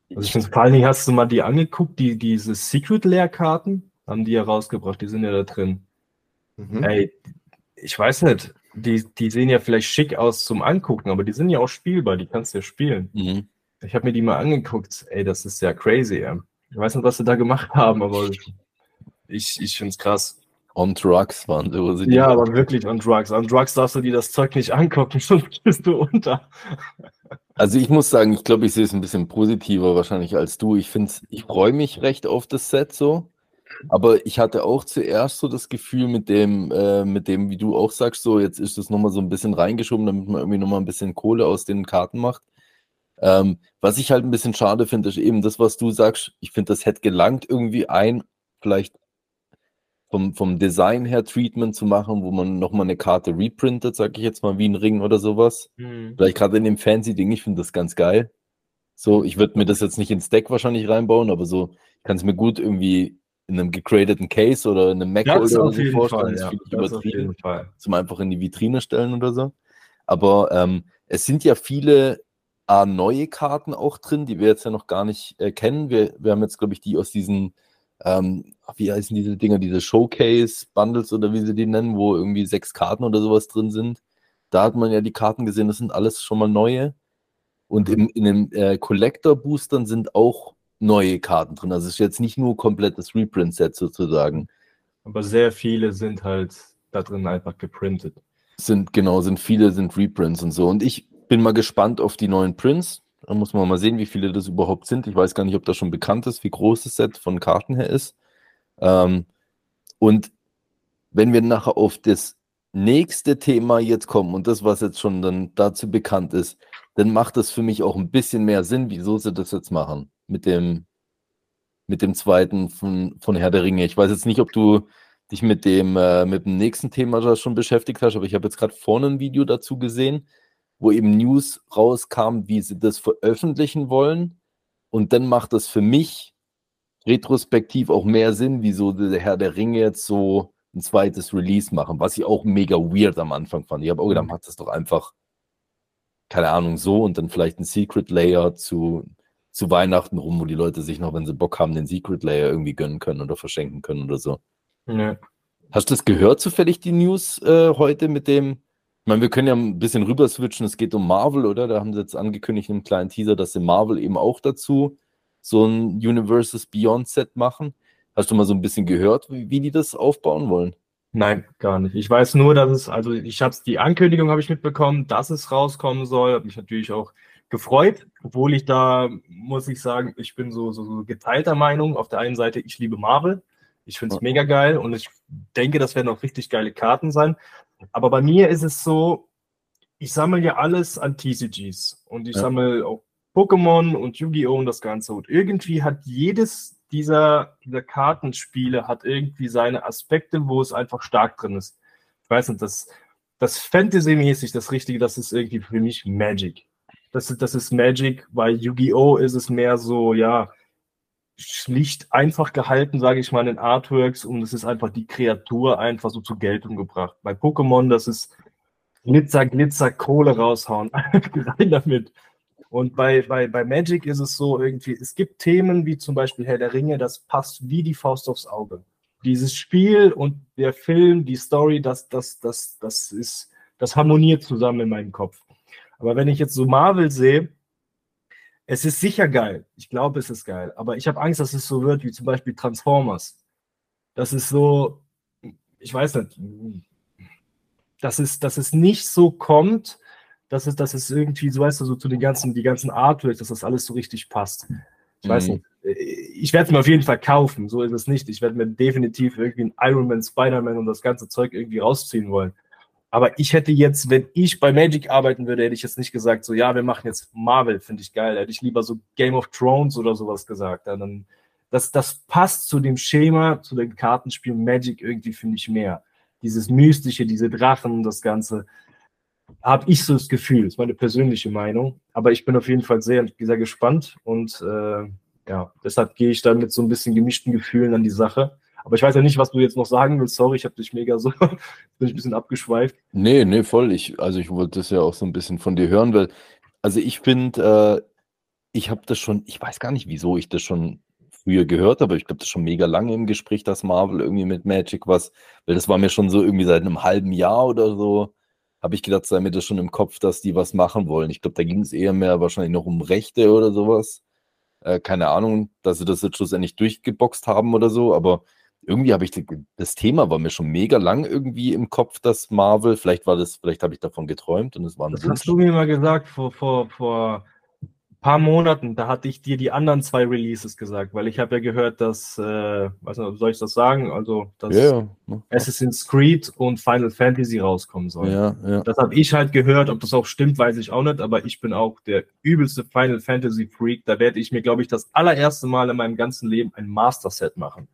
Also ich finde, vor allen Dingen hast du mal die angeguckt, die, diese Secret-Leer-Karten haben die ja rausgebracht, die sind ja da drin.
Mhm.
Ey, ich weiß nicht, die, die sehen ja vielleicht schick aus zum Angucken, aber die sind ja auch spielbar, die kannst du ja spielen.
Mhm.
Ich habe mir die mal angeguckt, ey, das ist ja crazy, ey. Ich weiß nicht, was sie da gemacht haben, aber ich, ich finde es krass.
On Drugs waren sie die-
Ja, aber wirklich on Drugs. On Drugs darfst du dir das Zeug nicht angucken, <laughs> sonst bist du unter.
Also ich muss sagen, ich glaube, ich sehe es ein bisschen positiver wahrscheinlich als du. Ich finde ich freue mich recht auf das Set so. Aber ich hatte auch zuerst so das Gefühl mit dem, äh, mit dem, wie du auch sagst, so jetzt ist das nochmal so ein bisschen reingeschoben, damit man irgendwie nochmal ein bisschen Kohle aus den Karten macht. Ähm, was ich halt ein bisschen schade finde, ist eben das, was du sagst. Ich finde, das hätte gelangt, irgendwie ein, vielleicht vom, vom Design her Treatment zu machen, wo man nochmal eine Karte reprintet, sag ich jetzt mal, wie ein Ring oder sowas. Vielleicht gerade in dem Fancy-Ding, ich finde das ganz geil. So, ich würde mir das jetzt nicht ins Deck wahrscheinlich reinbauen, aber so, ich kann es mir gut irgendwie in einem gecradeten Case oder in einem Mac
Das
oder so vorstellen.
Fall,
das
ja.
finde ich
Das auf
übertrieben
jeden Fall.
zum einfach in die Vitrine stellen oder so. Aber ähm, es sind ja viele A, neue Karten auch drin, die wir jetzt ja noch gar nicht äh, kennen. Wir, wir haben jetzt, glaube ich, die aus diesen, ähm, wie heißen diese Dinger, diese Showcase-Bundles oder wie sie die nennen, wo irgendwie sechs Karten oder sowas drin sind. Da hat man ja die Karten gesehen, das sind alles schon mal neue. Und im, in den äh, Collector-Boostern sind auch neue Karten drin. Also es ist jetzt nicht nur komplettes Reprint-Set sozusagen.
Aber sehr viele sind halt da drin einfach geprintet.
sind genau, sind viele sind Reprints und so. Und ich bin mal gespannt auf die neuen Prints. Da muss man mal sehen, wie viele das überhaupt sind. Ich weiß gar nicht, ob das schon bekannt ist, wie groß das Set von Karten her ist. Ähm, und wenn wir nachher auf das nächste Thema jetzt kommen und das, was jetzt schon dann dazu bekannt ist, dann macht das für mich auch ein bisschen mehr Sinn, wieso sie das jetzt machen mit dem, mit dem zweiten von, von Herr der Ringe. Ich weiß jetzt nicht, ob du dich mit dem, äh, mit dem nächsten Thema schon beschäftigt hast, aber ich habe jetzt gerade vorne ein Video dazu gesehen, wo eben News rauskam, wie sie das veröffentlichen wollen. Und dann macht das für mich retrospektiv auch mehr Sinn, wieso der Herr der Ringe jetzt so ein zweites Release machen, was ich auch mega weird am Anfang fand. Ich habe auch gedacht, mhm. macht das doch einfach, keine Ahnung, so und dann vielleicht ein Secret Layer zu, zu Weihnachten rum, wo die Leute sich noch, wenn sie Bock haben, den Secret Layer irgendwie gönnen können oder verschenken können oder so. Ja. Hast du das gehört zufällig, die News äh, heute mit dem? Ich meine, wir können ja ein bisschen rüber switchen. Es geht um Marvel, oder? Da haben sie jetzt angekündigt in einem kleinen Teaser, dass sie Marvel eben auch dazu so ein Universes Beyond Set machen. Hast du mal so ein bisschen gehört, wie, wie die das aufbauen wollen?
Nein, gar nicht. Ich weiß nur, dass es, also ich habe die Ankündigung habe ich mitbekommen, dass es rauskommen soll. Habe mich natürlich auch gefreut, obwohl ich da, muss ich sagen, ich bin so, so, so geteilter Meinung. Auf der einen Seite, ich liebe Marvel. Ich finde es mega geil und ich denke, das werden auch richtig geile Karten sein. Aber bei mir ist es so, ich sammle ja alles an TCGs und ich ja. sammle auch Pokémon und Yu-Gi-Oh! und das Ganze. Und irgendwie hat jedes dieser, dieser Kartenspiele hat irgendwie seine Aspekte, wo es einfach stark drin ist. Ich weiß nicht, das, das Fantasy-mäßig, das Richtige, das ist irgendwie für mich Magic. Das, das ist Magic, weil Yu-Gi-Oh! ist es mehr so, ja, schlicht einfach gehalten, sage ich mal, in Artworks und es ist einfach die Kreatur einfach so zur Geltung gebracht. Bei Pokémon, das ist Glitzer, Glitzer, Kohle raushauen. <laughs> Rein damit. Und bei, bei, bei Magic ist es so irgendwie, es gibt Themen wie zum Beispiel Herr der Ringe, das passt wie die Faust aufs Auge. Dieses Spiel und der Film, die Story, das, das, das, das ist, das harmoniert zusammen in meinem Kopf. Aber wenn ich jetzt so Marvel sehe, es ist sicher geil. Ich glaube, es ist geil. Aber ich habe Angst, dass es so wird wie zum Beispiel Transformers. Das ist so, ich weiß nicht, dass es, dass es nicht so kommt, dass es, dass es irgendwie, so weißt du, so zu den ganzen, die ganzen Artworks, dass das alles so richtig passt. Ich weiß mhm. nicht. Ich werde es mir auf jeden Fall kaufen, so ist es nicht. Ich werde mir definitiv irgendwie ein Iron Man, Spider-Man und das ganze Zeug irgendwie rausziehen wollen. Aber ich hätte jetzt, wenn ich bei Magic arbeiten würde, hätte ich jetzt nicht gesagt, so, ja, wir machen jetzt Marvel, finde ich geil. Hätte ich lieber so Game of Thrones oder sowas gesagt. Dann, das, das passt zu dem Schema, zu dem Kartenspiel Magic irgendwie, finde ich mehr. Dieses Mystische, diese Drachen, das Ganze, habe ich so das Gefühl, ist meine persönliche Meinung. Aber ich bin auf jeden Fall sehr, sehr gespannt und äh, ja, deshalb gehe ich dann mit so ein bisschen gemischten Gefühlen an die Sache. Aber ich weiß ja nicht, was du jetzt noch sagen willst. Sorry, ich habe dich mega so, <laughs> bin ich ein bisschen abgeschweift.
Nee, nee, voll. Ich, also ich wollte das ja auch so ein bisschen von dir hören, weil, also ich finde, äh, ich habe das schon, ich weiß gar nicht, wieso ich das schon früher gehört, aber ich glaube, das ist schon mega lange im Gespräch, dass Marvel irgendwie mit Magic was, weil das war mir schon so irgendwie seit einem halben Jahr oder so, habe ich gedacht, sei mir das schon im Kopf, dass die was machen wollen. Ich glaube, da ging es eher mehr wahrscheinlich noch um Rechte oder sowas. Äh, keine Ahnung, dass sie das jetzt schlussendlich durchgeboxt haben oder so, aber irgendwie habe ich das Thema war mir schon mega lang irgendwie im Kopf, dass Marvel, vielleicht war das, vielleicht habe ich davon geträumt und es war ein
Das Wunsch. hast du mir mal gesagt vor, vor, vor ein paar Monaten, da hatte ich dir die anderen zwei Releases gesagt, weil ich habe ja gehört, dass, äh, weiß nicht, soll ich das sagen? Also, dass yeah. Assassin's Creed und Final Fantasy rauskommen sollen. Ja, ja. Das habe ich halt gehört, ob das auch stimmt, weiß ich auch nicht, aber ich bin auch der übelste Final Fantasy Freak. Da werde ich mir, glaube ich, das allererste Mal in meinem ganzen Leben ein Master Set machen.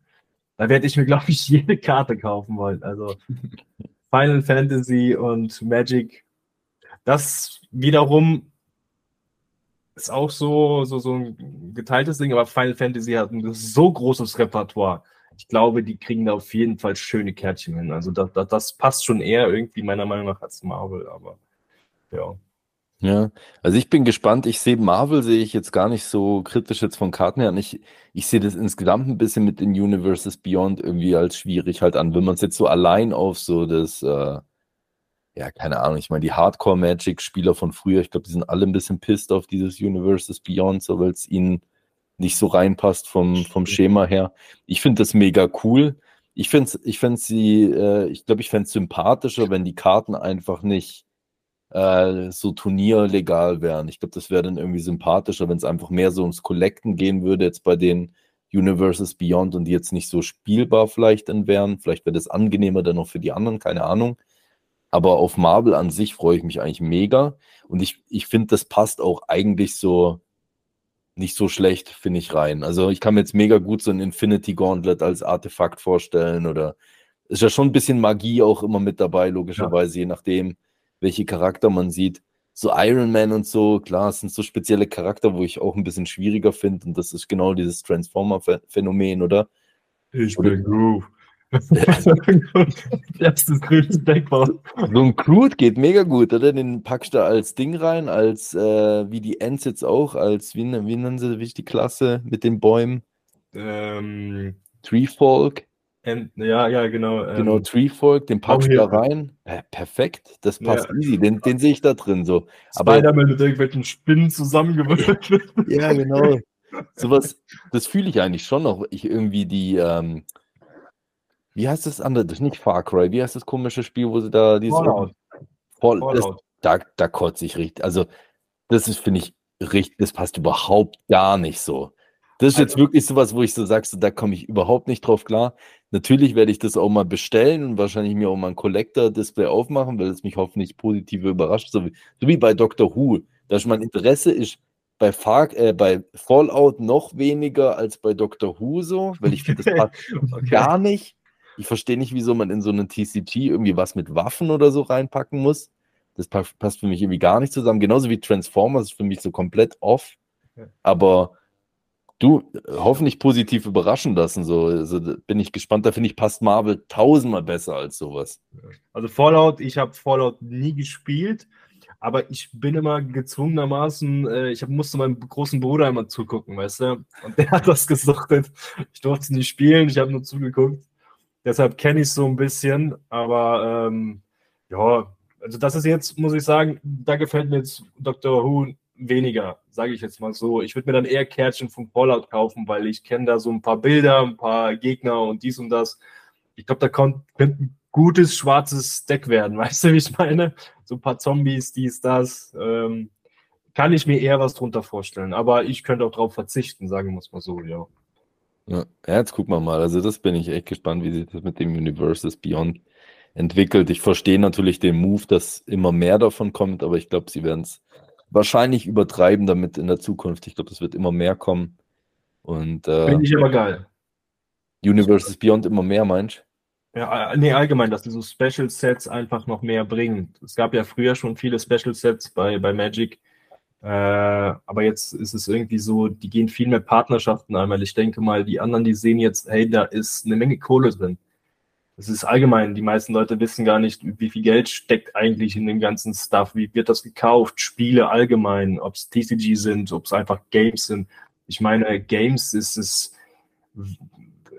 Da werde ich mir, glaube ich, <laughs> jede Karte kaufen wollen. Also Final Fantasy und Magic. Das wiederum ist auch so, so, so ein geteiltes Ding, aber Final Fantasy hat ein so großes Repertoire. Ich glaube, die kriegen da auf jeden Fall schöne Kärtchen hin. Also das, das, das passt schon eher irgendwie meiner Meinung nach als Marvel, aber ja.
Ja, also ich bin gespannt. Ich sehe Marvel sehe ich jetzt gar nicht so kritisch jetzt von Karten her. Ich, ich sehe das insgesamt ein bisschen mit den Universes Beyond irgendwie als schwierig halt an. Wenn man es jetzt so allein auf so das, äh, ja, keine Ahnung, ich meine, die Hardcore-Magic-Spieler von früher, ich glaube, die sind alle ein bisschen pisst auf dieses Universes Beyond, so weil es ihnen nicht so reinpasst vom, vom Schema her. Ich finde das mega cool. Ich finde ich find sie, äh, ich glaube, ich fände es sympathischer, wenn die Karten einfach nicht äh, so turnierlegal wären. Ich glaube, das wäre dann irgendwie sympathischer, wenn es einfach mehr so ums Collecten gehen würde, jetzt bei den Universes Beyond und die jetzt nicht so spielbar vielleicht dann wären. Vielleicht wäre das angenehmer dann noch für die anderen, keine Ahnung. Aber auf Marvel an sich freue ich mich eigentlich mega. Und ich, ich finde, das passt auch eigentlich so nicht so schlecht, finde ich, rein. Also ich kann mir jetzt mega gut so ein Infinity Gauntlet als Artefakt vorstellen oder ist ja schon ein bisschen Magie auch immer mit dabei, logischerweise, ja. je nachdem, welche Charakter man sieht. So Iron Man und so, klar, es sind so spezielle Charakter, wo ich auch ein bisschen schwieriger finde und das ist genau dieses Transformer-Phänomen, oder?
Ich oder, bin Groove. <laughs> Erstes grünes Backbone.
So ein Groot geht mega gut, oder? Den packst du als Ding rein, als äh, wie die Ents jetzt auch, als wie, wie nennen sie die Klasse mit den Bäumen?
Ähm,
Treefolk.
Ja, ja, genau.
Ähm, genau, Treefolk, den packst du da rein. Ja, perfekt, das passt ja. easy, den, den sehe ich da drin so.
Spider-Man mit irgendwelchen Spinnen zusammengewürfelt.
ja, genau. Sowas, das fühle ich eigentlich schon noch. Ich irgendwie die, ähm, wie heißt das andere? Das ist nicht Far Cry. Wie heißt das komische Spiel, wo sie da dieses. Fallout. Fall, das, da, da kotze ich richtig. Also, das ist, finde ich, richtig, das passt überhaupt gar nicht so. Das ist also, jetzt wirklich sowas, wo ich so sage, so, da komme ich überhaupt nicht drauf klar. Natürlich werde ich das auch mal bestellen und wahrscheinlich mir auch mal ein Collector-Display aufmachen, weil es mich hoffentlich positiv überrascht. So wie, so wie bei Doctor Who. Dass mein Interesse ist bei, Far, äh, bei Fallout noch weniger als bei Doctor Who so, weil ich finde, das passt <laughs> okay. gar nicht. Ich verstehe nicht, wieso man in so einen TCG irgendwie was mit Waffen oder so reinpacken muss. Das passt für mich irgendwie gar nicht zusammen. Genauso wie Transformers ist für mich so komplett off. Aber du, hoffentlich positiv überraschen lassen. So also, bin ich gespannt. Da finde ich, passt Marvel tausendmal besser als sowas.
Also Fallout, ich habe Fallout nie gespielt. Aber ich bin immer gezwungenermaßen, äh, ich hab, musste meinem großen Bruder immer zugucken, weißt du? Und der hat das gesuchtet. Ich durfte es nicht spielen, ich habe nur zugeguckt. Deshalb kenne ich es so ein bisschen, aber ähm, ja, also das ist jetzt, muss ich sagen, da gefällt mir jetzt Dr. Who weniger, sage ich jetzt mal so. Ich würde mir dann eher Kärtchen von Fallout kaufen, weil ich kenne da so ein paar Bilder, ein paar Gegner und dies und das. Ich glaube, da könnte ein gutes schwarzes Deck werden, <laughs> weißt du, wie ich meine? So ein paar Zombies, dies, das. Ähm, kann ich mir eher was drunter vorstellen. Aber ich könnte auch darauf verzichten, sagen wir es mal so, ja.
Ja, jetzt gucken wir mal. Also das bin ich echt gespannt, wie sich das mit dem Universes Beyond entwickelt. Ich verstehe natürlich den Move, dass immer mehr davon kommt, aber ich glaube, sie werden es wahrscheinlich übertreiben damit in der Zukunft. Ich glaube, es wird immer mehr kommen. Und äh,
finde ich aber geil.
Universes Beyond immer mehr, meinst
du? Ja, nee, allgemein, dass diese Special Sets einfach noch mehr bringen. Es gab ja früher schon viele Special Sets bei, bei Magic, äh, aber jetzt ist es irgendwie so, die gehen viel mehr Partnerschaften ein, weil ich denke mal, die anderen, die sehen jetzt, hey, da ist eine Menge Kohle drin. Das ist allgemein, die meisten Leute wissen gar nicht, wie viel Geld steckt eigentlich in dem ganzen Stuff, wie wird das gekauft, Spiele allgemein, ob es TCG sind, ob es einfach Games sind. Ich meine, Games ist es,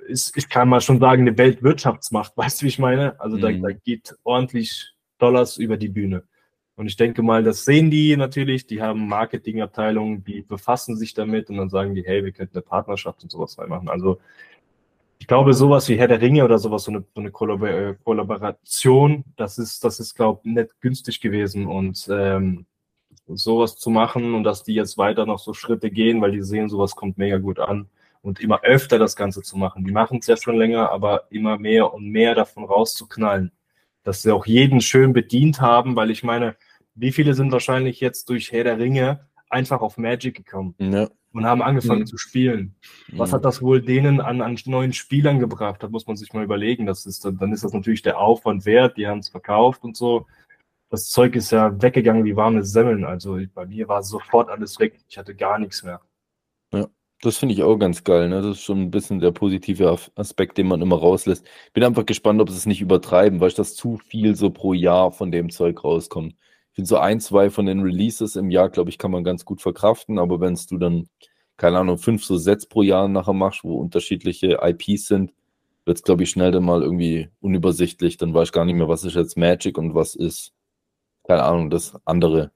ist, ich kann mal schon sagen, eine Weltwirtschaftsmacht, <laughs> weißt du, wie ich meine? Also mhm. da, da geht ordentlich Dollars über die Bühne. Und ich denke mal, das sehen die natürlich, die haben Marketingabteilungen, die befassen sich damit und dann sagen die, hey, wir könnten eine Partnerschaft und sowas reinmachen. Also ich glaube, sowas wie Herr der Ringe oder sowas, so eine, so eine äh, Kollaboration, das ist, das ist, glaube ich, nicht günstig gewesen. Und ähm, sowas zu machen und dass die jetzt weiter noch so Schritte gehen, weil die sehen, sowas kommt mega gut an und immer öfter das Ganze zu machen. Die machen es ja schon länger, aber immer mehr und mehr davon rauszuknallen. Dass sie auch jeden schön bedient haben, weil ich meine, wie viele sind wahrscheinlich jetzt durch Herr der Ringe einfach auf Magic gekommen
ja.
Und haben angefangen mhm. zu spielen? Was mhm. hat das wohl denen an, an neuen Spielern gebracht? Da muss man sich mal überlegen. Das ist, dann ist das natürlich der Aufwand wert. Die haben es verkauft und so. Das Zeug ist ja weggegangen wie warme Semmeln. Also bei mir war sofort alles weg. Ich hatte gar nichts mehr.
Ja. Das finde ich auch ganz geil. Ne? Das ist schon ein bisschen der positive Aspekt, den man immer rauslässt. Bin einfach gespannt, ob sie es nicht übertreiben, weil das zu viel so pro Jahr von dem Zeug rauskommt ich finde so ein, zwei von den Releases im Jahr, glaube ich, kann man ganz gut verkraften, aber wenn du dann, keine Ahnung, fünf so Sets pro Jahr nachher machst, wo unterschiedliche IPs sind, wird es, glaube ich, schnell dann mal irgendwie unübersichtlich. Dann weiß ich gar nicht mehr, was ist jetzt Magic und was ist, keine Ahnung, das andere.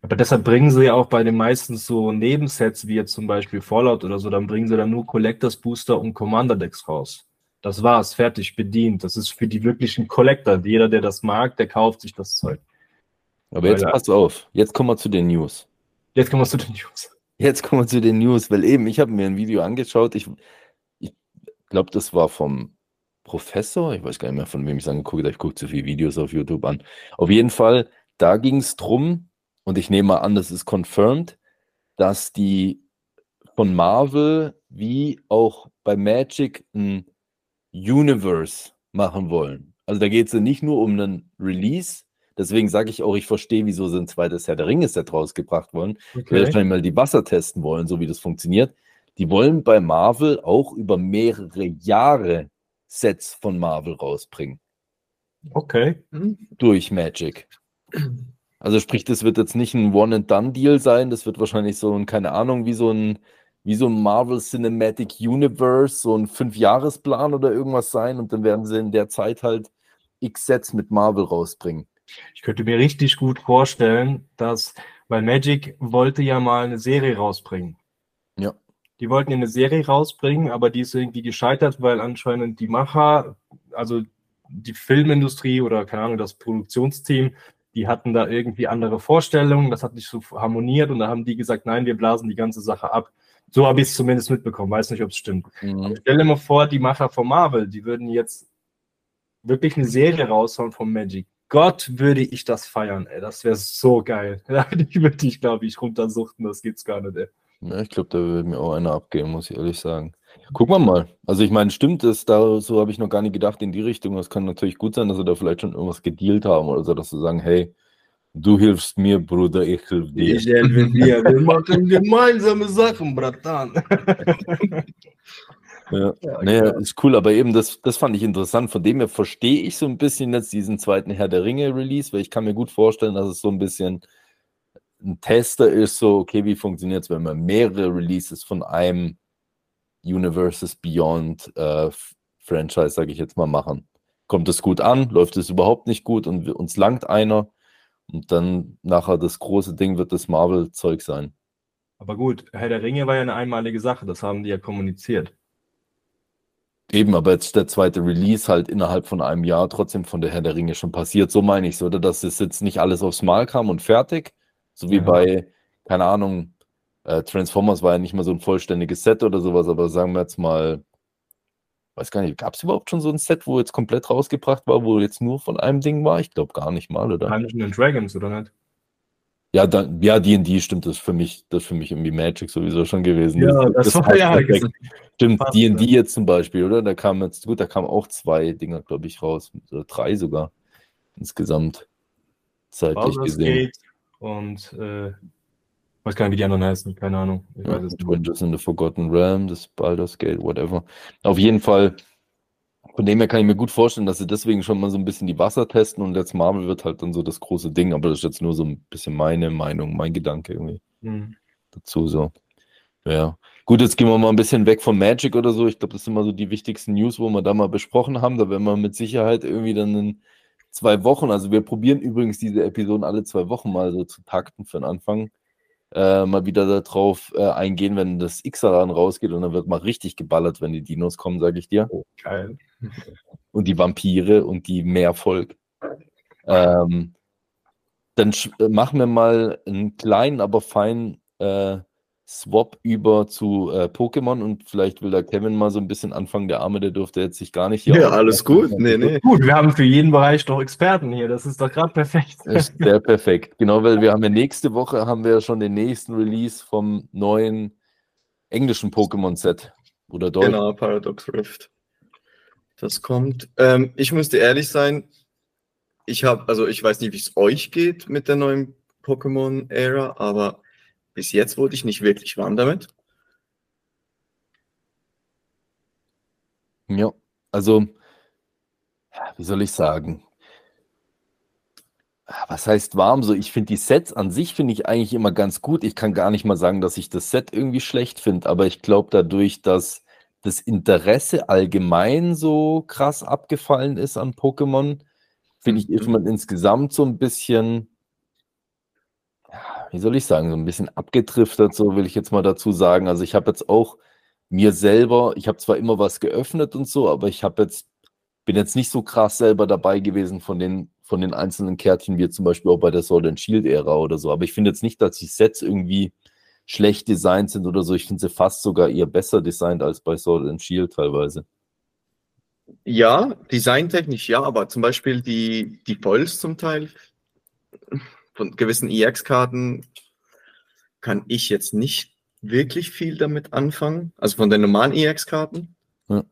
Aber deshalb bringen sie ja auch bei den meisten so Nebensets, wie jetzt zum Beispiel Fallout oder so, dann bringen sie dann nur Collectors Booster und Commander Decks raus. Das war's, fertig, bedient. Das ist für die wirklichen Collector. Jeder, der das mag, der kauft sich das Zeug.
Aber jetzt pass auf, jetzt kommen wir zu den News.
Jetzt kommen wir zu den News.
Jetzt kommen wir zu den News, weil eben, ich habe mir ein Video angeschaut, ich, ich glaube, das war vom Professor, ich weiß gar nicht mehr, von wem ich es angeguckt habe, ich gucke zu viele Videos auf YouTube an. Auf jeden Fall, da ging es drum, und ich nehme mal an, das ist confirmed, dass die von Marvel wie auch bei Magic ein Universe machen wollen. Also da geht es ja nicht nur um einen Release, deswegen sage ich auch, ich verstehe, wieso sie ein zweites Herr der Ringe-Set rausgebracht wollen. Okay. Wir wahrscheinlich mal die Wasser testen wollen, so wie das funktioniert. Die wollen bei Marvel auch über mehrere Jahre Sets von Marvel rausbringen.
Okay.
Durch Magic. Also sprich, das wird jetzt nicht ein One-and-Done-Deal sein, das wird wahrscheinlich so ein, keine Ahnung, wie so ein, wie so ein Marvel Cinematic Universe, so ein Fünfjahresplan oder irgendwas sein und dann werden sie in der Zeit halt x Sets mit Marvel rausbringen.
Ich könnte mir richtig gut vorstellen, dass, weil Magic wollte ja mal eine Serie rausbringen.
Ja.
Die wollten ja eine Serie rausbringen, aber die ist irgendwie gescheitert, weil anscheinend die Macher, also die Filmindustrie oder keine Ahnung, das Produktionsteam, die hatten da irgendwie andere Vorstellungen, das hat nicht so harmoniert und da haben die gesagt, nein, wir blasen die ganze Sache ab. So habe ich es zumindest mitbekommen, weiß nicht, ob es stimmt. Mhm. Stell dir mal vor, die Macher von Marvel, die würden jetzt wirklich eine Serie raushauen von Magic. Gott, würde ich das feiern, ey. Das wäre so geil. <laughs> Da würde ich, glaube ich, runtersuchten, das gibt's gar nicht, ey.
Ja, ich glaube, da würde mir auch einer abgehen, muss ich ehrlich sagen. Gucken wir mal. Also ich meine, stimmt es, da so habe ich noch gar nicht gedacht in die Richtung. Es kann natürlich gut sein, dass sie da vielleicht schon irgendwas gedealt haben oder so, dass sie sagen, hey, du hilfst mir, Bruder, ich helfe dir.
Ich helfe dir. Wir <laughs> machen gemeinsame Sachen, Bratan. <laughs>
Ja, ja naja, ist cool, aber eben das, das fand ich interessant. Von dem her verstehe ich so ein bisschen jetzt diesen zweiten Herr der Ringe-Release, weil ich kann mir gut vorstellen, dass es so ein bisschen ein Tester ist, so, okay, wie funktioniert es, wenn man mehrere Releases von einem Universes Beyond äh, Franchise, sage ich jetzt mal, machen. Kommt es gut an, läuft es überhaupt nicht gut und uns langt einer und dann nachher das große Ding wird das Marvel-Zeug sein.
Aber gut, Herr der Ringe war ja eine einmalige Sache, das haben die ja kommuniziert.
Eben, aber jetzt der zweite Release halt innerhalb von einem Jahr trotzdem von der Herr der Ringe schon passiert. So meine ich es, oder? Dass es jetzt nicht alles aufs Mal kam und fertig. So wie ja. bei, keine Ahnung, äh, Transformers war ja nicht mal so ein vollständiges Set oder sowas, aber sagen wir jetzt mal, weiß gar nicht, gab es überhaupt schon so ein Set, wo jetzt komplett rausgebracht war, wo jetzt nur von einem Ding war? Ich glaube gar nicht mal, oder?
Dungeons Dragons, oder nicht?
Ja, dann, ja, D&D stimmt, das ist für mich, das ist für mich irgendwie Magic sowieso schon gewesen.
Ja, das, das, war ja
Stimmt, D&D jetzt zum Beispiel, oder? Da kam jetzt, gut, da kamen auch zwei Dinger, glaube ich, raus, oder drei sogar, insgesamt, zeitlich Baldur's gesehen.
Gate und, äh, weiß gar nicht, wie die anderen heißen, keine Ahnung.
Ich ja, weiß Adventures in the Forgotten Realm, das Baldur's Gate, whatever. Auf jeden Fall, von dem her kann ich mir gut vorstellen, dass sie deswegen schon mal so ein bisschen die Wasser testen und jetzt Marvel wird halt dann so das große Ding, aber das ist jetzt nur so ein bisschen meine Meinung, mein Gedanke irgendwie mhm. dazu so. Ja. Gut, jetzt gehen wir mal ein bisschen weg von Magic oder so. Ich glaube, das sind mal so die wichtigsten News, wo wir da mal besprochen haben. Da werden wir mit Sicherheit irgendwie dann in zwei Wochen, also wir probieren übrigens diese Episoden alle zwei Wochen mal so zu takten für den Anfang äh, mal wieder darauf äh, eingehen, wenn das X-Ran rausgeht und dann wird mal richtig geballert, wenn die Dinos kommen, sage ich dir.
Oh, geil.
Und die Vampire und die Meervolk. Ähm, dann machen wir mal einen kleinen, aber feinen äh, Swap über zu äh, Pokémon und vielleicht will da Kevin mal so ein bisschen anfangen. Der Arme, der durfte jetzt sich gar nicht
hier. Ja, alles gut. Nee, nee.
Gut, wir haben für jeden Bereich doch Experten hier. Das ist doch gerade perfekt.
Ist sehr perfekt. Genau, weil wir haben ja nächste Woche haben wir schon den nächsten Release vom neuen englischen Pokémon-Set. Oder
Deutsch. Genau, Paradox Rift. Das kommt. Ähm, ich müsste ehrlich sein, ich habe, also ich weiß nicht, wie es euch geht mit der neuen Pokémon-Ära, aber bis jetzt wurde ich nicht wirklich warm damit.
Ja, also, wie soll ich sagen? Was heißt warm? So, ich finde die Sets an sich finde ich eigentlich immer ganz gut. Ich kann gar nicht mal sagen, dass ich das Set irgendwie schlecht finde, aber ich glaube dadurch, dass das Interesse allgemein so krass abgefallen ist an Pokémon, finde ich, ist man insgesamt so ein bisschen wie soll ich sagen, so ein bisschen abgedriftet, so will ich jetzt mal dazu sagen. Also ich habe jetzt auch mir selber, ich habe zwar immer was geöffnet und so, aber ich habe jetzt, bin jetzt nicht so krass selber dabei gewesen von den von den einzelnen Kärtchen, wie zum Beispiel auch bei der Sword and Shield Ära oder so. Aber ich finde jetzt nicht, dass die Sets irgendwie schlecht designt sind oder so. Ich finde sie fast sogar eher besser designt als bei Sword and Shield teilweise.
Ja, designtechnisch ja, aber zum Beispiel die, die Foils zum Teil von gewissen EX-Karten kann ich jetzt nicht wirklich viel damit anfangen. Also von den normalen EX-Karten. Ja.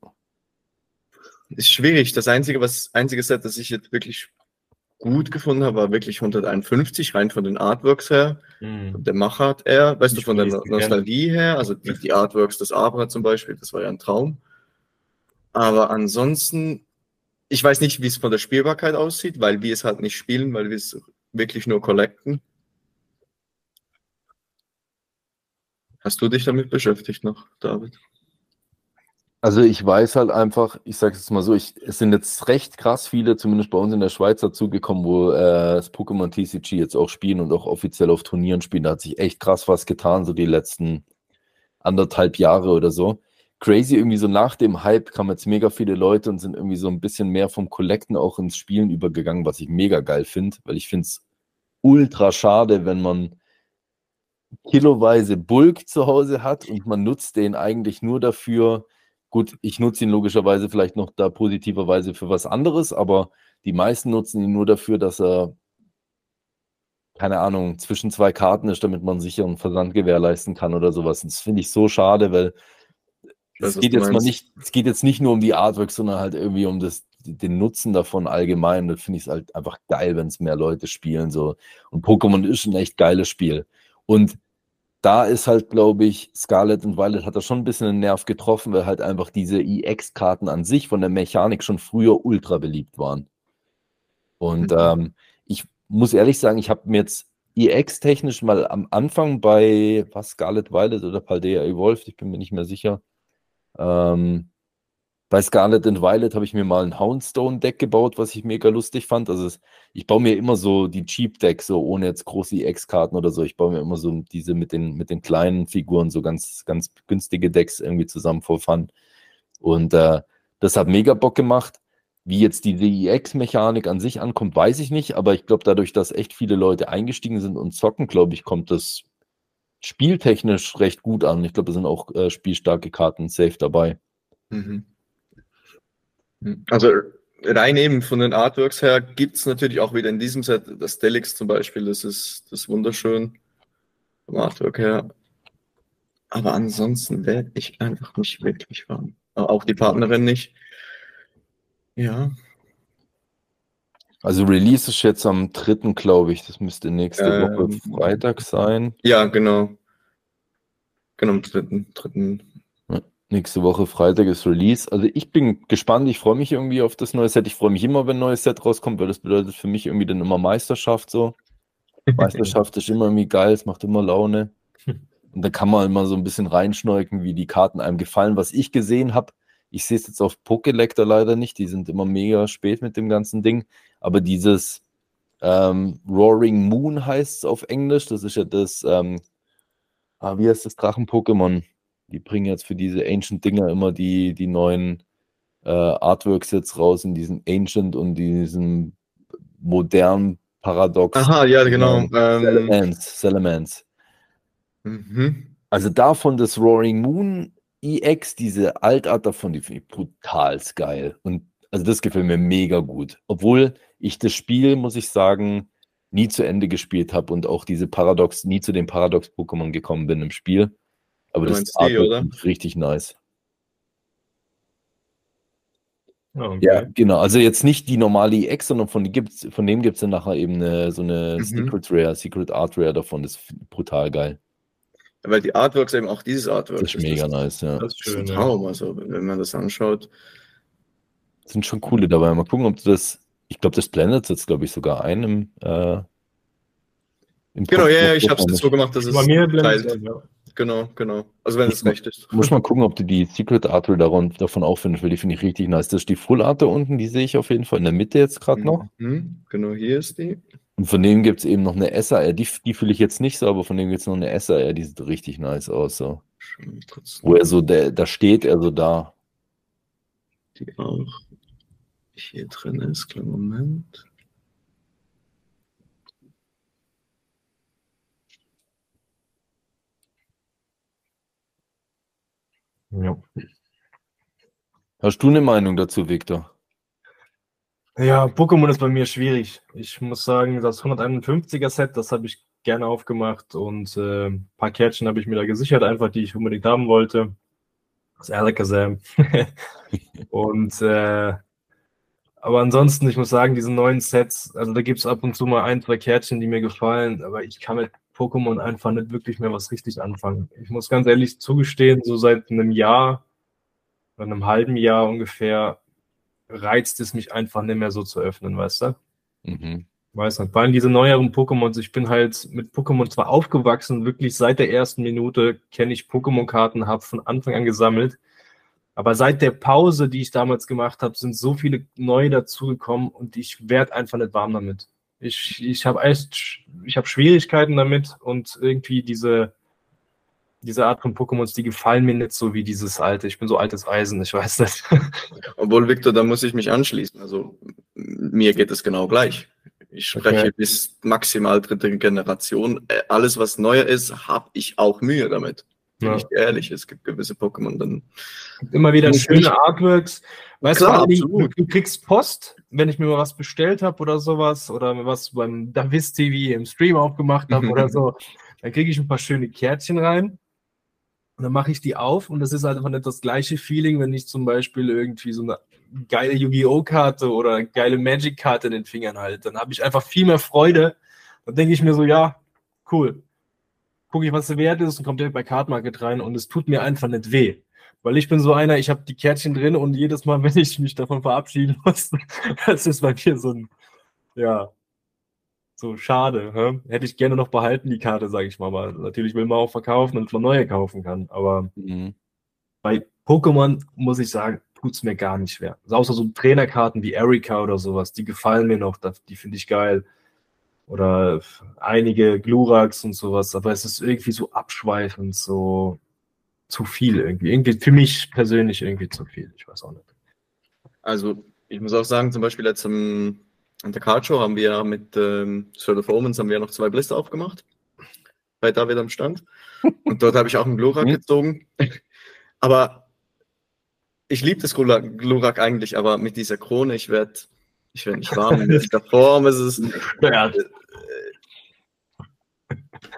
Ist schwierig. Das einzige, was, einzige Set, das ich jetzt wirklich gut gefunden habe, war wirklich 151, rein von den Artworks her. Mhm. Der Machart er, weißt ich du, von der Nostalgie gerne. her, also die, die, Artworks des Abra zum Beispiel, das war ja ein Traum. Aber ansonsten, ich weiß nicht, wie es von der Spielbarkeit aussieht, weil wir es halt nicht spielen, weil wir es wirklich nur collecten. Hast du dich damit beschäftigt noch, David?
Also ich weiß halt einfach, ich sage es mal so, ich, es sind jetzt recht krass viele, zumindest bei uns in der Schweiz dazugekommen, wo äh, das Pokémon TCG jetzt auch spielen und auch offiziell auf Turnieren spielen. Da hat sich echt krass was getan, so die letzten anderthalb Jahre oder so. Crazy, irgendwie so nach dem Hype kamen jetzt mega viele Leute und sind irgendwie so ein bisschen mehr vom Collecten auch ins Spielen übergegangen, was ich mega geil finde, weil ich finde es ultra schade, wenn man kiloweise Bulk zu Hause hat und man nutzt den eigentlich nur dafür, Gut, ich nutze ihn logischerweise vielleicht noch da positiverweise für was anderes, aber die meisten nutzen ihn nur dafür, dass er, keine Ahnung, zwischen zwei Karten ist, damit man sicher einen Versand gewährleisten kann oder sowas. Und das finde ich so schade, weil es geht jetzt mal nicht, es geht jetzt nicht nur um die Artworks, sondern halt irgendwie um das, den Nutzen davon allgemein. Da finde ich es halt einfach geil, wenn es mehr Leute spielen. So. Und Pokémon ist ein echt geiles Spiel. Und da ist halt, glaube ich, Scarlet und Violet hat da schon ein bisschen einen Nerv getroffen, weil halt einfach diese EX-Karten an sich von der Mechanik schon früher ultra beliebt waren. Und mhm. ähm, ich muss ehrlich sagen, ich habe mir jetzt EX-technisch mal am Anfang bei was Scarlet Violet oder Paldea Evolved, ich bin mir nicht mehr sicher, ähm, bei Scarlet and Violet habe ich mir mal ein Houndstone-Deck gebaut, was ich mega lustig fand. Also es, ich baue mir immer so die Cheap-Decks, so ohne jetzt große EX-Karten oder so. Ich baue mir immer so diese mit den, mit den kleinen Figuren, so ganz, ganz günstige Decks irgendwie zusammen vor Fun. Und äh, das hat mega Bock gemacht. Wie jetzt diese EX-Mechanik an sich ankommt, weiß ich nicht, aber ich glaube, dadurch, dass echt viele Leute eingestiegen sind und zocken, glaube ich, kommt das spieltechnisch recht gut an. Ich glaube, da sind auch äh, spielstarke Karten safe dabei. Mhm.
Also rein eben von den Artworks her gibt es natürlich auch wieder in diesem Set das Delix zum Beispiel, das ist, das ist wunderschön vom Artwork her. Aber ansonsten werde ich einfach nicht wirklich warm. Auch die Partnerin nicht. Ja.
Also Release ist jetzt am 3. glaube ich. Das müsste nächste ähm, Woche Freitag sein.
Ja, genau. Genau, am 3. 3.
Nächste Woche Freitag ist Release. Also ich bin gespannt, ich freue mich irgendwie auf das neue Set. Ich freue mich immer, wenn ein neues Set rauskommt, weil das bedeutet für mich irgendwie dann immer Meisterschaft so. <laughs> Meisterschaft ist immer irgendwie geil, es macht immer Laune. Und da kann man immer so ein bisschen reinschneuken, wie die Karten einem gefallen. Was ich gesehen habe, ich sehe es jetzt auf Pokelector leider nicht, die sind immer mega spät mit dem ganzen Ding. Aber dieses ähm, Roaring Moon heißt es auf Englisch, das ist ja das, ähm, ah, wie heißt das Drachen-Pokémon? die bringen jetzt für diese Ancient-Dinger immer die, die neuen äh, Artworks jetzt raus in diesen Ancient und diesen modernen Paradox.
Aha, ja, genau.
Ähm, Salamence. Mhm. Also davon das Roaring Moon EX, diese Altart davon, die finde ich brutal geil. Und also das gefällt mir mega gut. Obwohl ich das Spiel, muss ich sagen, nie zu Ende gespielt habe und auch diese Paradox, nie zu den Paradox-Pokémon gekommen bin im Spiel. Aber du das ist richtig nice. Ah, okay. Ja, genau. Also jetzt nicht die normale EX, sondern von, gibt's, von dem gibt es dann nachher eben eine, so eine mhm. Secret Rare, Secret Art Rare davon. Das ist brutal geil.
weil die Artworks eben auch dieses Artwork
das ist. mega das, nice, ja.
Das ist schön, ein Traum, also wenn man das anschaut.
Sind schon coole dabei. Mal gucken, ob du das. Ich glaube, das blendet jetzt, glaube ich, sogar ein im. Äh,
im genau, ja, ja, ich habe es so gemacht, dass es.
Bei mir blendet,
ja. Genau, genau. Also wenn es recht ist.
Muss mal gucken, ob du die Secret Art davon, davon auch findest, weil die finde ich richtig nice. Das ist die Full Art da unten, die sehe ich auf jeden Fall in der Mitte jetzt gerade noch.
Mhm, genau, hier ist die.
Und von denen gibt es eben noch eine SAR, die, die fühle ich jetzt nicht so, aber von denen gibt es noch eine SAR, die sieht richtig nice aus. So. Wo er so, der, da steht er so da.
Die auch hier drin ist. Kleinen Moment.
Ja. Hast du eine Meinung dazu, Victor?
Ja, Pokémon ist bei mir schwierig. Ich muss sagen, das 151er Set, das habe ich gerne aufgemacht und äh, ein paar Kärtchen habe ich mir da gesichert, einfach die ich unbedingt haben wollte. Das Alakazam. <laughs> und äh, aber ansonsten, ich muss sagen, diese neuen Sets, also da gibt es ab und zu mal ein, zwei Kärtchen, die mir gefallen, aber ich kann mit Pokémon einfach nicht wirklich mehr was richtig anfangen. Ich muss ganz ehrlich zugestehen, so seit einem Jahr oder einem halben Jahr ungefähr reizt es mich einfach nicht mehr so zu öffnen, weißt du? Mhm. Weiß nicht. Vor allem diese neueren Pokémons. Ich bin halt mit Pokémon zwar aufgewachsen, wirklich seit der ersten Minute kenne ich Pokémon-Karten, habe von Anfang an gesammelt. Aber seit der Pause, die ich damals gemacht habe, sind so viele neue dazugekommen und ich werde einfach nicht warm damit. Ich, ich habe echt, ich habe Schwierigkeiten damit und irgendwie diese, diese Art von Pokémons, die gefallen mir nicht so wie dieses alte. Ich bin so altes Eisen, ich weiß nicht. <laughs>
Obwohl, Victor, da muss ich mich anschließen. Also mir geht es genau gleich. Ich spreche okay. bis maximal dritte Generation. Äh, alles, was neuer ist, habe ich auch Mühe damit. Bin ja. ich ehrlich, es gibt gewisse Pokémon dann.
Immer wieder schöne Artworks. Weißt Klar, du, du kriegst Post, wenn ich mir mal was bestellt habe oder sowas, oder was beim Davis TV im Stream aufgemacht habe oder <laughs> so, dann kriege ich ein paar schöne Kärtchen rein. Und dann mache ich die auf und das ist halt einfach nicht das gleiche Feeling, wenn ich zum Beispiel irgendwie so eine geile Yu-Gi-Oh! Karte oder eine geile Magic-Karte in den Fingern halte. Dann habe ich einfach viel mehr Freude. Dann denke ich mir so, ja, cool. Gucke ich, was der Wert ist und kommt direkt bei Card Market rein und es tut mir einfach nicht weh. Weil ich bin so einer, ich habe die Kärtchen drin und jedes Mal, <laughs> wenn ich mich davon verabschieden muss, <laughs> das ist bei mir so ein, ja, so schade. Hä? Hätte ich gerne noch behalten, die Karte, sage ich mal. Aber natürlich will man auch verkaufen und man neue kaufen kann. Aber mhm. bei Pokémon muss ich sagen, tut es mir gar nicht schwer. Also außer so Trainerkarten wie Erika oder sowas, die gefallen mir noch, die finde ich geil. Oder einige Glurax und sowas, aber es ist irgendwie so abschweifend, so zu viel irgendwie. Irgendwie für mich persönlich irgendwie zu viel. Ich weiß auch nicht.
Also ich muss auch sagen, zum Beispiel jetzt im an der Card Show haben wir mit ähm, Sword of Omens haben wir noch zwei Blister aufgemacht. Bei David am Stand. Und dort habe ich auch einen Glurak mhm. gezogen. Aber ich liebe das Glurak eigentlich, aber mit dieser Krone, ich werde ich werd nicht warm. In der Form ist es. <laughs> Ja.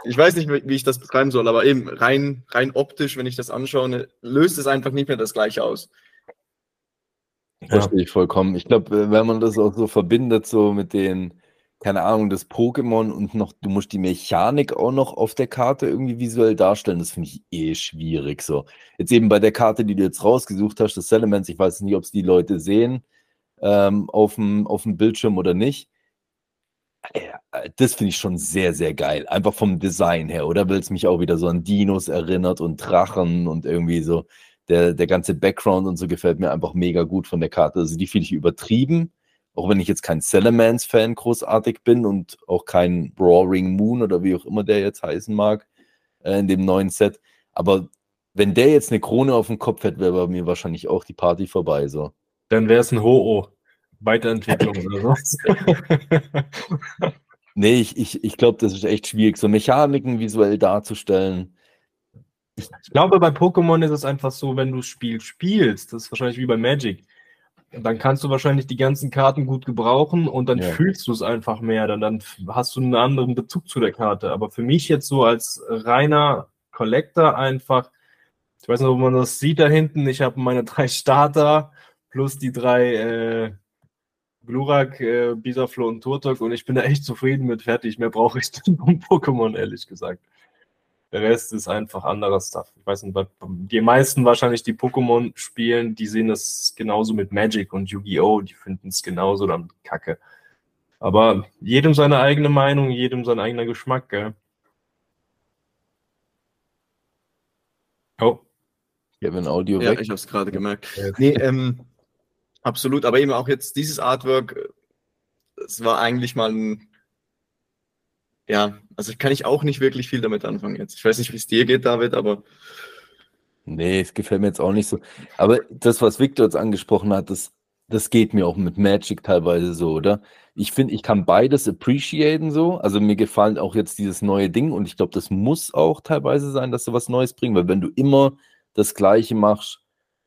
Ich weiß nicht, wie ich das beschreiben soll, aber eben rein, rein optisch, wenn ich das anschaue, löst es einfach nicht mehr das gleiche aus.
Verstehe ich vollkommen. Ich glaube, äh, wenn man das auch so verbindet, so mit den, keine Ahnung, das Pokémon und noch, du musst die Mechanik auch noch auf der Karte irgendwie visuell darstellen, das finde ich eh schwierig. So. Jetzt eben bei der Karte, die du jetzt rausgesucht hast, das Elements, ich weiß nicht, ob es die Leute sehen ähm, auf, dem, Bildschirm oder nicht. Äh, das finde ich schon sehr, sehr geil. Einfach vom Design her, oder? Weil es mich auch wieder so an Dinos erinnert und Drachen und irgendwie so der, der ganze Background und so gefällt mir einfach mega gut von der Karte. Also die finde ich übertrieben, auch wenn ich jetzt kein Salamence-Fan großartig bin und auch kein Roaring Moon oder wie auch immer der jetzt heißen mag äh, in dem neuen Set. Aber wenn der jetzt eine Krone auf dem Kopf hätte, wäre bei mir wahrscheinlich auch die Party vorbei. So.
Dann wäre es ein Ho-Oh. Weiterentwicklung oder so. <laughs>
nee, ich, ich, ich glaube, das ist echt schwierig, so Mechaniken visuell darzustellen.
Ich glaube, bei Pokémon ist es einfach so, wenn du das Spiel spielst, das ist wahrscheinlich wie bei Magic, dann kannst du wahrscheinlich die ganzen Karten gut gebrauchen und dann ja. fühlst du es einfach mehr, dann, dann hast du einen anderen Bezug zu der Karte. Aber für mich jetzt so als reiner Collector einfach, ich weiß nicht, ob man das sieht da hinten, ich habe meine drei Starter plus die drei äh, Glurak, äh, Bisaflo und Turtok und ich bin da echt zufrieden mit fertig. Mehr brauche ich <laughs> nicht um Pokémon, ehrlich gesagt. Der Rest ist einfach anderer Stuff. Ich weiß nicht, die meisten wahrscheinlich, die Pokémon spielen, die sehen das genauso mit Magic und Yu-Gi-Oh! Die finden es genauso dann kacke. Aber jedem seine eigene Meinung, jedem sein eigener Geschmack, gell?
Oh. Ich habe ein Audio ja, weg. ich habe es gerade gemerkt. Nee, ähm, absolut. Aber eben auch jetzt dieses Artwork, es war eigentlich mal ein ja, also kann ich auch nicht wirklich viel damit anfangen jetzt. Ich weiß nicht, wie es dir geht, David, aber.
Nee, es gefällt mir jetzt auch nicht so. Aber das, was Victor jetzt angesprochen hat, das, das geht mir auch mit Magic teilweise so, oder? Ich finde, ich kann beides appreciaten so. Also mir gefallen auch jetzt dieses neue Ding und ich glaube, das muss auch teilweise sein, dass du was Neues bringst, weil wenn du immer das Gleiche machst,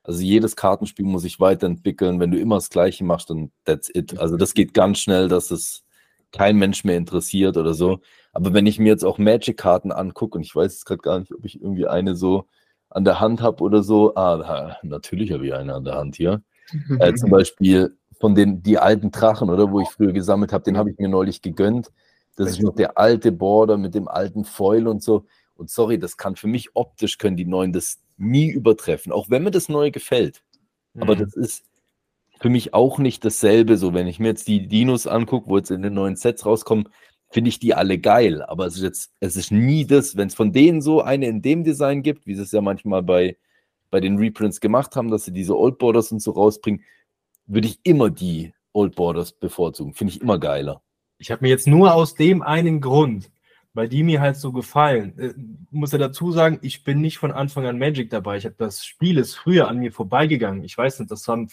also jedes Kartenspiel muss sich weiterentwickeln. Wenn du immer das Gleiche machst, dann that's it. Also das geht ganz schnell, dass es kein Mensch mehr interessiert oder so. Aber wenn ich mir jetzt auch Magic-Karten angucke, und ich weiß jetzt gerade gar nicht, ob ich irgendwie eine so an der Hand habe oder so. Ah, natürlich habe ich eine an der Hand hier. <laughs> äh, zum Beispiel von den die alten Drachen, oder wo ich früher gesammelt habe, den habe ich mir neulich gegönnt. Das ist noch der alte Border mit dem alten Foil und so. Und sorry, das kann für mich optisch können die neuen das nie übertreffen, auch wenn mir das neue gefällt. Mhm. Aber das ist für mich auch nicht dasselbe. So, wenn ich mir jetzt die Dinos angucke, wo jetzt in den neuen Sets rauskommen, finde ich die alle geil. Aber es ist jetzt, es ist nie das, wenn es von denen so eine in dem Design gibt, wie sie es ja manchmal bei, bei den Reprints gemacht haben, dass sie diese Old Borders und so rausbringen, würde ich immer die Old Borders bevorzugen. Finde ich immer geiler.
Ich habe mir jetzt nur aus dem einen Grund weil die mir halt so gefallen. Äh, muss ja dazu sagen, ich bin nicht von Anfang an Magic dabei. Ich habe das Spiel ist früher an mir vorbeigegangen. Ich weiß nicht, das, haben,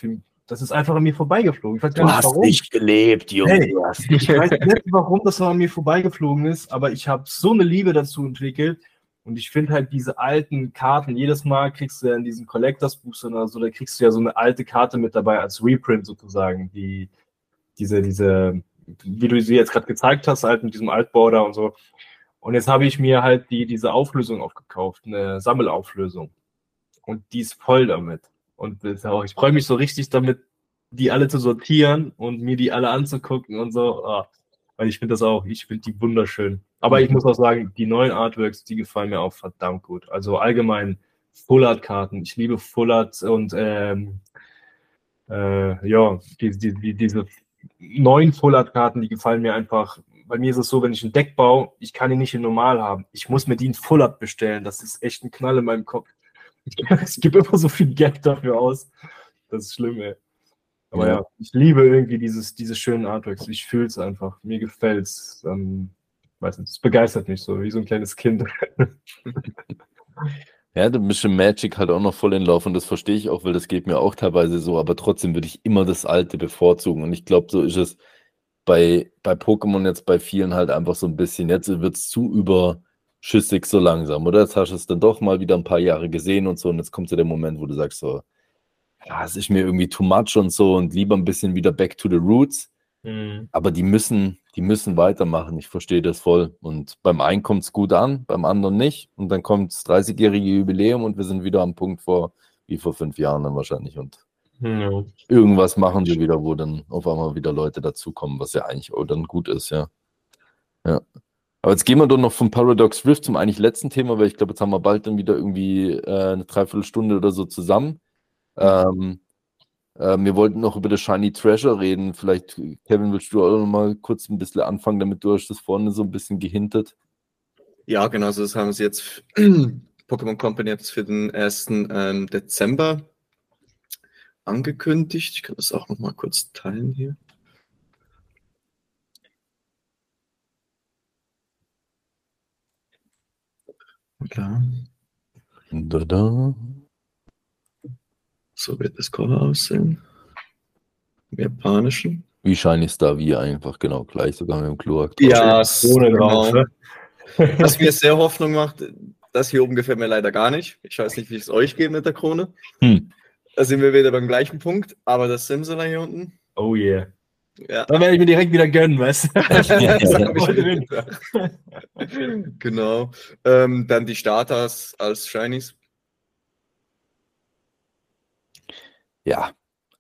das ist einfach an mir vorbeigeflogen. Ich weiß
gar du nicht, hast warum. nicht gelebt, Junge. Hey,
ich weiß nicht, warum das an mir vorbeigeflogen ist, aber ich habe so eine Liebe dazu entwickelt. Und ich finde halt diese alten Karten, jedes Mal kriegst du ja in diesen Collectors Booster oder so, da kriegst du ja so eine alte Karte mit dabei als Reprint sozusagen, die diese, diese, wie du sie jetzt gerade gezeigt hast, halt mit diesem Altborder und so. Und jetzt habe ich mir halt die, diese Auflösung aufgekauft, eine Sammelauflösung. Und die ist voll damit. Und ich freue mich so richtig damit, die alle zu sortieren und mir die alle anzugucken und so. Ah, weil ich finde das auch, ich finde die wunderschön. Aber ich muss auch sagen, die neuen Artworks, die gefallen mir auch verdammt gut. Also allgemein Full Art Karten. Ich liebe Full Art und ähm, äh, ja, die, die, die, diese neuen Full Art Karten, die gefallen mir einfach bei mir ist es so, wenn ich ein Deck baue, ich kann ihn nicht in normal haben. Ich muss mir den Full Art bestellen. Das ist echt ein Knall in meinem Kopf. <laughs> Ich gebe immer so viel Geld dafür aus. Das ist schlimm, ey. Aber ja, ja ich liebe irgendwie dieses, diese schönen Artworks. Ich fühle es einfach. Mir gefällt es. Ähm, weiß nicht, es begeistert mich so, wie so ein kleines Kind. <laughs>
Ja, du bist im Magic halt auch noch voll in Lauf und das verstehe ich auch, weil das geht mir auch teilweise so, aber trotzdem würde ich immer das Alte bevorzugen und ich glaube, so ist es bei, bei Pokémon jetzt bei vielen halt einfach so ein bisschen, jetzt wird es zu überschüssig so langsam, oder? Jetzt hast du es dann doch mal wieder ein paar Jahre gesehen und so und jetzt kommt ja der Moment, wo du sagst so, ja, es ist mir irgendwie too much und so und lieber ein bisschen wieder back to the roots. Mhm. Aber die müssen, die müssen weitermachen. Ich verstehe das voll. Und beim einen kommt es gut an, beim anderen nicht. Und dann kommt das 30-jährige Jubiläum und wir sind wieder am Punkt vor, wie vor fünf Jahren dann wahrscheinlich. Und ja. Irgendwas machen sie wieder, wo dann auf einmal wieder Leute dazukommen, was ja eigentlich auch dann gut ist, ja. Ja. Aber jetzt gehen wir doch noch vom Paradox Rift zum eigentlich letzten Thema, weil ich glaube, jetzt haben wir bald dann wieder irgendwie äh, eine Dreiviertelstunde oder so zusammen. Ähm, äh, wir wollten noch über das Shiny Treasure reden. Vielleicht, Kevin, willst du auch noch mal kurz ein bisschen anfangen, damit du hast das vorne so ein bisschen gehintet.
Ja, genau, also das haben sie jetzt <clears throat> Pokémon Company jetzt für den 1. Ähm, Dezember angekündigt. Ich kann das auch noch mal kurz teilen hier. Klar. Da, da. So wird das Cover aussehen. Im Japanischen.
Wie shiny Star wie einfach genau gleich, sogar mit dem Kloak.
Ja, ohne genau. Was mir sehr Hoffnung macht, das hier oben gefällt mir leider gar nicht. Ich weiß nicht, wie es euch geht mit der Krone. Hm. Da sind wir wieder beim gleichen Punkt, aber das Simsala hier unten.
Oh yeah. Ja. Dann werde ich mir direkt wieder gönnen, weißt
du? <laughs> genau. Ähm, dann die Starters als Shinies.
Ja,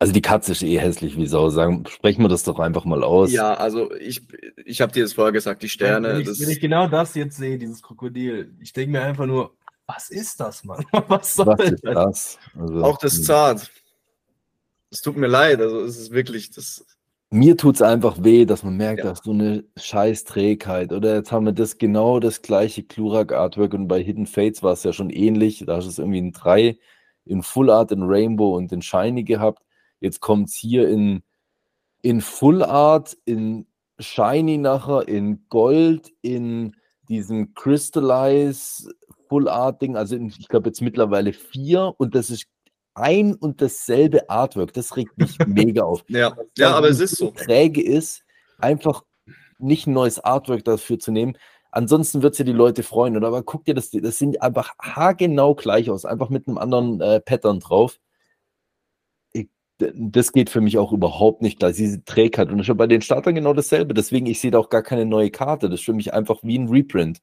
also die Katze ist eh hässlich wie Sau. Sagen, sprechen wir das doch einfach mal aus.
Ja, also ich, ich habe dir das vorher gesagt, die Sterne.
Wenn ich, wenn ich genau das jetzt sehe, dieses Krokodil, ich denke mir einfach nur, was ist das, Mann? <laughs> Was soll was ist das?
Also, Auch das hm. Zart. Es tut mir leid, also es ist wirklich das.
Mir tut es einfach weh, dass man merkt, ja. dass so eine scheiß Trägheit. Oder jetzt haben wir das genau das gleiche Klurak-Artwork und bei Hidden Fates war es ja schon ähnlich. Da hast du es irgendwie in drei, in Full Art, in Rainbow und in Shiny gehabt. Jetzt kommt es hier in, in Full Art, in Shiny nachher, in Gold, in diesem Crystallize Full Art Ding, also ich glaube jetzt mittlerweile vier und das ist ein und dasselbe Artwork. Das regt mich <laughs> mega auf.
ja, ja aber es ist so.
Träge ist, einfach nicht ein neues Artwork dafür zu nehmen. ansonsten wird es ja die Leute freuen. Oder aber guck dir das, das sind einfach haargenau gleich aus, einfach mit einem anderen äh, Pattern drauf. Das geht für mich auch überhaupt nicht klar. Diese Trägheit. Und schon bei den Startern genau dasselbe. Deswegen, ich sehe da auch gar keine neue Karte. Das ist für mich einfach wie ein Reprint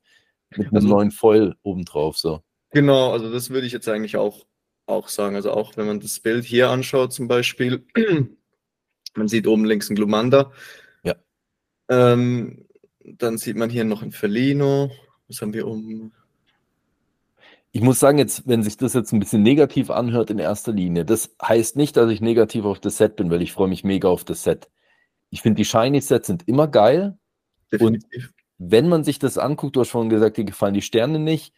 mit einem also, neuen Foil obendrauf. So.
Genau, also das würde ich jetzt eigentlich auch, auch sagen. Also auch wenn man das Bild hier anschaut, zum Beispiel, <clears throat> man sieht oben links ein Glumanda.
Ja.
Ähm, dann sieht man hier noch ein Felino. Was haben wir um?
Ich muss sagen, jetzt, wenn sich das jetzt ein bisschen negativ anhört in erster Linie, das heißt nicht, dass ich negativ auf das Set bin, weil ich freue mich mega auf das Set. Ich finde, die Shiny-Sets sind immer geil. Definitiv. Und wenn man sich das anguckt, du hast schon gesagt, dir gefallen die Sterne nicht.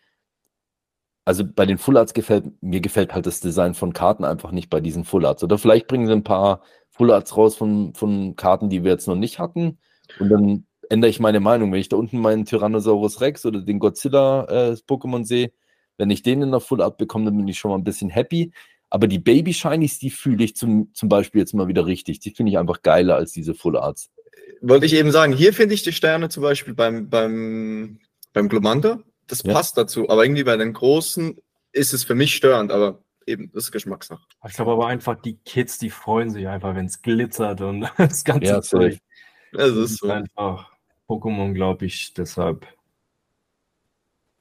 Also bei den Full Arts gefällt mir gefällt halt das Design von Karten einfach nicht bei diesen Full Arts. Oder vielleicht bringen sie ein paar Full Arts raus von, von Karten, die wir jetzt noch nicht hatten. Und dann ändere ich meine Meinung. Wenn ich da unten meinen Tyrannosaurus Rex oder den Godzilla äh, Pokémon sehe, wenn ich den in der Full Art bekomme, dann bin ich schon mal ein bisschen happy. Aber die Baby Shinies, die fühle ich zum, zum Beispiel jetzt mal wieder richtig. Die finde ich einfach geiler als diese Full Arts.
Wollte ich eben sagen, hier finde ich die Sterne zum Beispiel beim, beim, beim Glomanda, das ja. passt dazu. Aber irgendwie bei den großen ist es für mich störend, aber eben, das ist Geschmackssache.
Ich glaube aber einfach, die Kids, die freuen sich einfach, wenn es glitzert und <laughs> das ganze ja, Zeug.
Das ist so.
Einfach Pokémon, glaube ich, deshalb.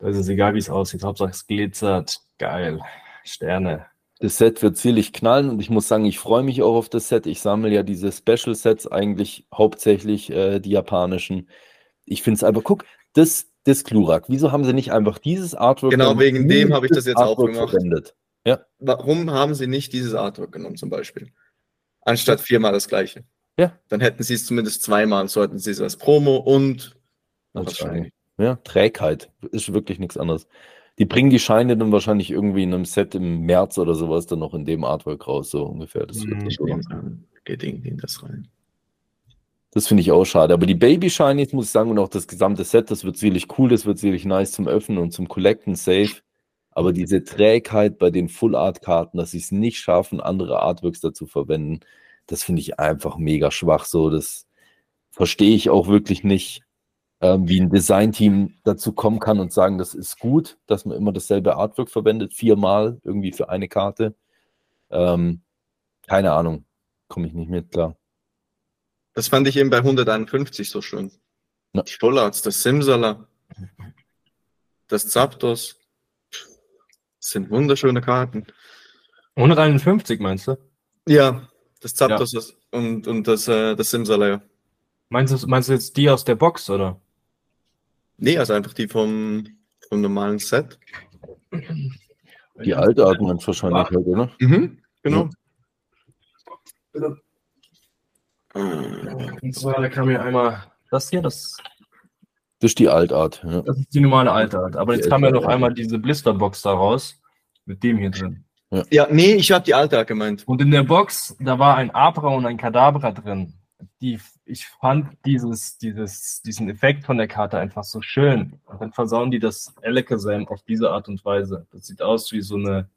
Da ist es egal, wie es aussieht. Hauptsache es glitzert. Geil. Sterne.
Das Set wird ziemlich knallen und ich muss sagen, ich freue mich auch auf das Set. Ich sammle ja diese Special Sets eigentlich hauptsächlich äh, die japanischen. Ich finde es einfach, guck, das, das Klurak. Wieso haben sie nicht einfach dieses Artwork?
Genau, wegen dem habe ich das jetzt Artwork auch gemacht. Verwendet? Ja. Warum haben sie nicht dieses Artwork genommen, zum Beispiel? Anstatt viermal das gleiche.
Ja.
Dann hätten sie es zumindest zweimal, sollten sie es als Promo und
wahrscheinlich. Ja, Trägheit ist wirklich nichts anderes. Die bringen die Scheine dann wahrscheinlich irgendwie in einem Set im März oder sowas dann noch in dem Artwork raus, so ungefähr. Das
mhm, geht irgendwie in das rein.
Das finde ich auch schade. Aber die Baby Shinies, muss ich sagen, und auch das gesamte Set, das wird sicherlich cool, das wird sicherlich nice zum Öffnen und zum Collecten, safe. Aber diese Trägheit bei den Full Art Karten, dass sie es nicht schaffen, andere Artworks dazu verwenden, das finde ich einfach mega schwach. So, das verstehe ich auch wirklich nicht, ähm, wie ein Designteam dazu kommen kann und sagen, das ist gut, dass man immer dasselbe Artwork verwendet, viermal irgendwie für eine Karte. Ähm, keine Ahnung, komme ich nicht mit klar.
Das fand ich eben bei 151 so schön. Ja. Die Vollarts, das Simsala, das Zapdos. Das sind wunderschöne Karten.
151 meinst du?
Ja, das Zapdos ja. und, und das, äh, das Simsalaya.
Meinst du, meinst du jetzt die aus der Box, oder?
Nee, also einfach die vom, vom normalen Set.
Die alte hat man wahrscheinlich halt, oder?
Mhm, genau.
Ja. Und zwar, da kam mir einmal das hier, das.
Das ist die Altart.
Ja. Das ist die normale Altart. Aber die jetzt kam ja noch einmal diese Blisterbox da raus. Mit dem hier drin.
Ja, ja nee, ich habe die Alta gemeint.
Und in der Box, da war ein Abra und ein Kadabra drin. Die, ich fand dieses, dieses, diesen Effekt von der Karte einfach so schön. Und dann versauen die das Elekazam auf diese Art und Weise. Das sieht aus wie so eine.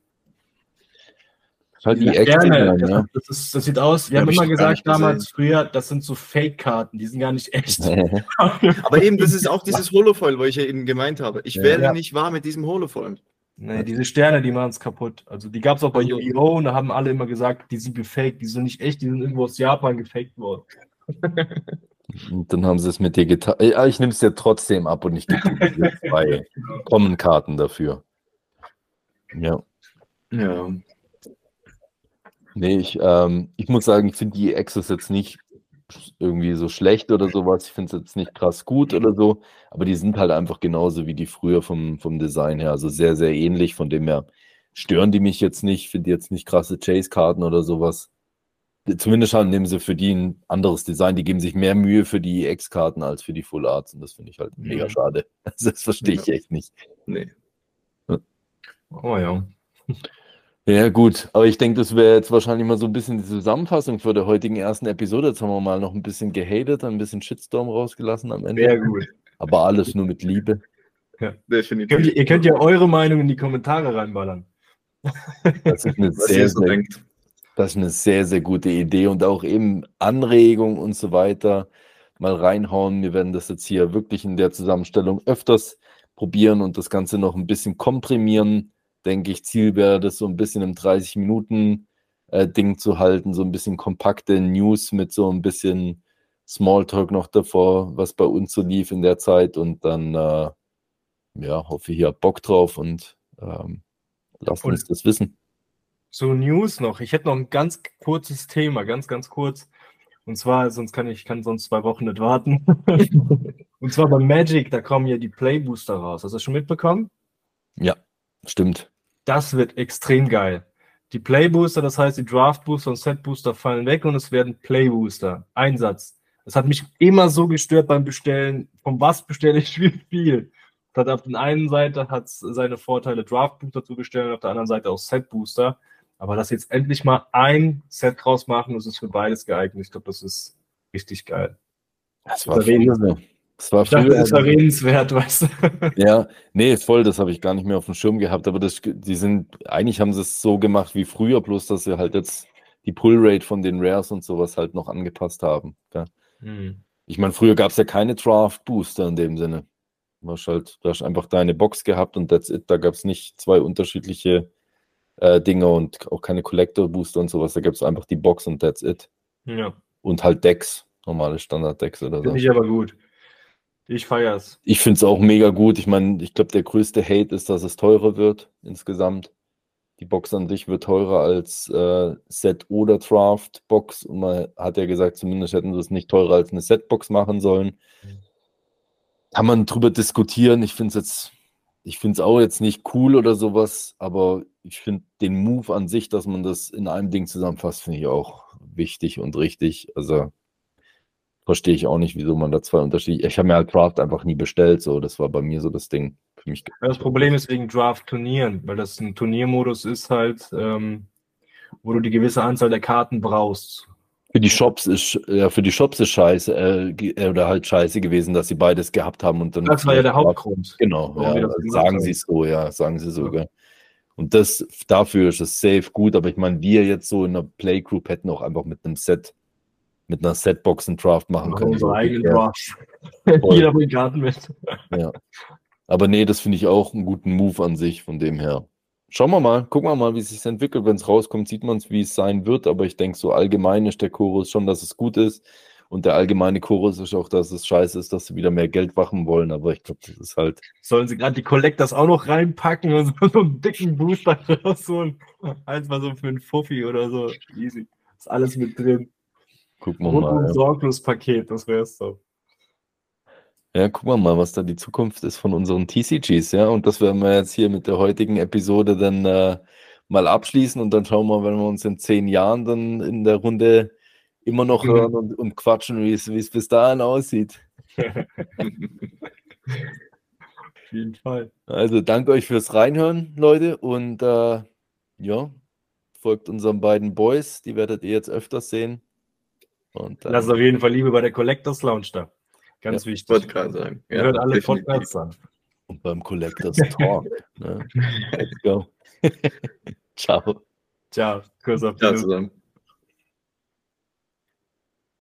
Halt die Gerne, das,
ja. das, ist, das sieht aus, wir ja, haben immer gesagt damals früher, das sind so Fake-Karten, die sind gar nicht echt. <laughs> <laughs>
Aber eben, das ist auch dieses Holofoil, wo ich ja eben gemeint habe. Ich ja. werde nicht wahr mit diesem Holofoil.
Nee, diese Sterne, die machen es kaputt. Also die gab es auch bei Yu-Gi-Oh! und da haben alle immer gesagt, die sind gefaked, die sind nicht echt, die sind irgendwo aus Japan gefaked worden.
Und dann haben sie es mit dir getan. Ja, ich nehme es dir trotzdem ab und ich gebe dir <laughs> zwei Kommenkarten dafür. Ja.
Ja.
Nee, ich, ähm, ich muss sagen, ich finde die Access jetzt nicht irgendwie so schlecht oder sowas. Ich finde es jetzt nicht krass gut oder so, aber die sind halt einfach genauso wie die früher vom, vom Design her. Also sehr, sehr ähnlich. Von dem her stören die mich jetzt nicht. Finde jetzt nicht krasse Chase-Karten oder sowas. Zumindest halt nehmen sie für die ein anderes Design. Die geben sich mehr Mühe für die X-Karten als für die Full Arts. Und das finde ich halt mega schade. <laughs> Das verstehe ich echt nicht.
Nee.
Oh ja.
Ja, gut, aber ich denke, das wäre jetzt wahrscheinlich mal so ein bisschen die Zusammenfassung für der heutigen ersten Episode. Jetzt haben wir mal noch ein bisschen gehatet, ein bisschen Shitstorm rausgelassen am Ende.
Sehr gut.
Aber alles nur mit Liebe.
Ja, definitiv. Ihr könnt, ihr könnt ja eure Meinung in die Kommentare reinballern.
Das ist eine, sehr, so sehr, das ist eine sehr, sehr gute Idee und auch eben Anregung und so weiter. mal reinhauen. Wir werden das jetzt hier wirklich in der Zusammenstellung öfters probieren und das Ganze noch ein bisschen komprimieren. Denke ich, Ziel wäre das so ein bisschen im 30 Minuten äh, Ding zu halten, so ein bisschen kompakte News mit so ein bisschen Smalltalk noch davor, was bei uns so lief in der Zeit und dann äh, ja, hoffe ich, ihr habt Bock drauf und ähm, lasst uns das wissen.
So News noch. Ich hätte noch ein ganz kurzes Thema, ganz, ganz kurz. Und zwar, sonst kann ich kann sonst zwei Wochen nicht warten. <laughs> und zwar bei Magic, da kommen ja die Play Booster raus. Hast du das schon mitbekommen?
Ja, stimmt.
Das wird extrem geil. Die Play Booster, das heißt, die Draft Booster und Set Booster fallen weg und es werden Play Booster. Einsatz. Das hat mich immer so gestört beim Bestellen. Von was bestelle ich wie viel? Das hat auf der einen Seite hat seine Vorteile, Draft Booster zu bestellen, auf der anderen Seite auch Set Booster. Aber dass jetzt endlich mal ein Set draus machen, das ist für beides geeignet. Ich glaube, das ist richtig geil.
Das war früher so.
Das war früher. Das ist erwähnenswert, weißt du.
Ja, nee, voll, das habe ich gar nicht mehr auf dem Schirm gehabt. Aber das, die sind, eigentlich haben sie es so gemacht wie früher, bloß dass sie halt jetzt die Pull-Rate von den Rares und sowas halt noch angepasst haben. Ja. Hm. Ich meine, früher gab es ja keine Draft-Booster in dem Sinne. Du hast halt, du hast einfach deine Box gehabt und that's it. Da gab es nicht zwei unterschiedliche äh, Dinge und auch keine Collector-Booster und sowas. Da gibt es einfach die Box und that's it.
Ja.
Und halt Decks, normale Standard-Decks oder so.
Finde ich aber gut. Ich feier's.
Ich finde es auch mega gut. Ich meine, ich glaube, der größte Hate ist, dass es teurer wird insgesamt. Die Box an sich wird teurer als äh, Set oder Draft Box. Und man hat ja gesagt, zumindest hätten sie es nicht teurer als eine Set-Box machen sollen. Mhm. Kann man drüber diskutieren. Ich finde es jetzt, ich finde es auch jetzt nicht cool oder sowas, aber ich finde den Move an sich, dass man das in einem Ding zusammenfasst, finde ich auch wichtig und richtig. Also verstehe ich auch nicht, wieso man da zwei Unterschiede. Ich habe mir halt Draft einfach nie bestellt, so das war bei mir so das Ding
für mich. Das Problem ist wegen Draft-Turnieren, weil das ein Turniermodus ist halt, ähm, wo du die gewisse Anzahl der Karten brauchst.
Für die Shops ist ja für die Shops ist scheiße äh, äh, oder halt scheiße gewesen, dass sie beides gehabt haben und dann.
Das war ja der Hauptgrund.
Genau, ja, sagen sie so, ja, sagen sie sogar. Und das dafür ist es safe gut, aber ich meine, wir jetzt so in einer Playgroup hätten auch einfach mit einem Set, mit einer Setbox einen Draft machen können. Unsere eigenen Draft. <laughs> Jeder bringt Karten mit. Ja. Aber nee, das finde ich auch einen guten Move an sich, von dem her. Schauen wir mal, gucken wir mal, wie es sich entwickelt. Wenn es rauskommt, sieht man es, wie es sein wird. Aber ich denke, so allgemein ist der Chorus schon, dass es gut ist. Und der allgemeine Chorus ist auch, dass es scheiße ist, dass sie wieder mehr Geld machen wollen. Aber ich glaube, das ist halt.
Sollen sie gerade die Collectors auch noch reinpacken und so <laughs> einen dicken Booster <laughs> rausholen? Eins mal so für einen Fuffi oder so. Easy. Ist alles mit drin.
Gucken wir und mal.
Ein ja. Sorglos-Paket, das wär's doch.
Ja, gucken wir mal, was da die Zukunft ist von unseren TCGs, ja. Und das werden wir jetzt hier mit der heutigen Episode dann äh, mal abschließen und dann schauen wir, wenn wir uns in zehn Jahren dann in der Runde immer noch mhm. hören und, und quatschen, wie es, wie es bis dahin aussieht.
Auf jeden Fall.
Also danke euch fürs Reinhören, Leute. Und äh, ja, folgt unseren beiden Boys, die werdet ihr jetzt öfters sehen.
Und, äh, Lasst auf jeden Fall Liebe bei der Collectors Lounge da. Ganz ja, wichtig.
Wollte gerade sagen.
Ja, hört alle Podcasts an.
Und beim Collectors <laughs> Talk. ne? Let's go. <laughs> Ciao.
Ciao.
Kuss auf Ciao zusammen.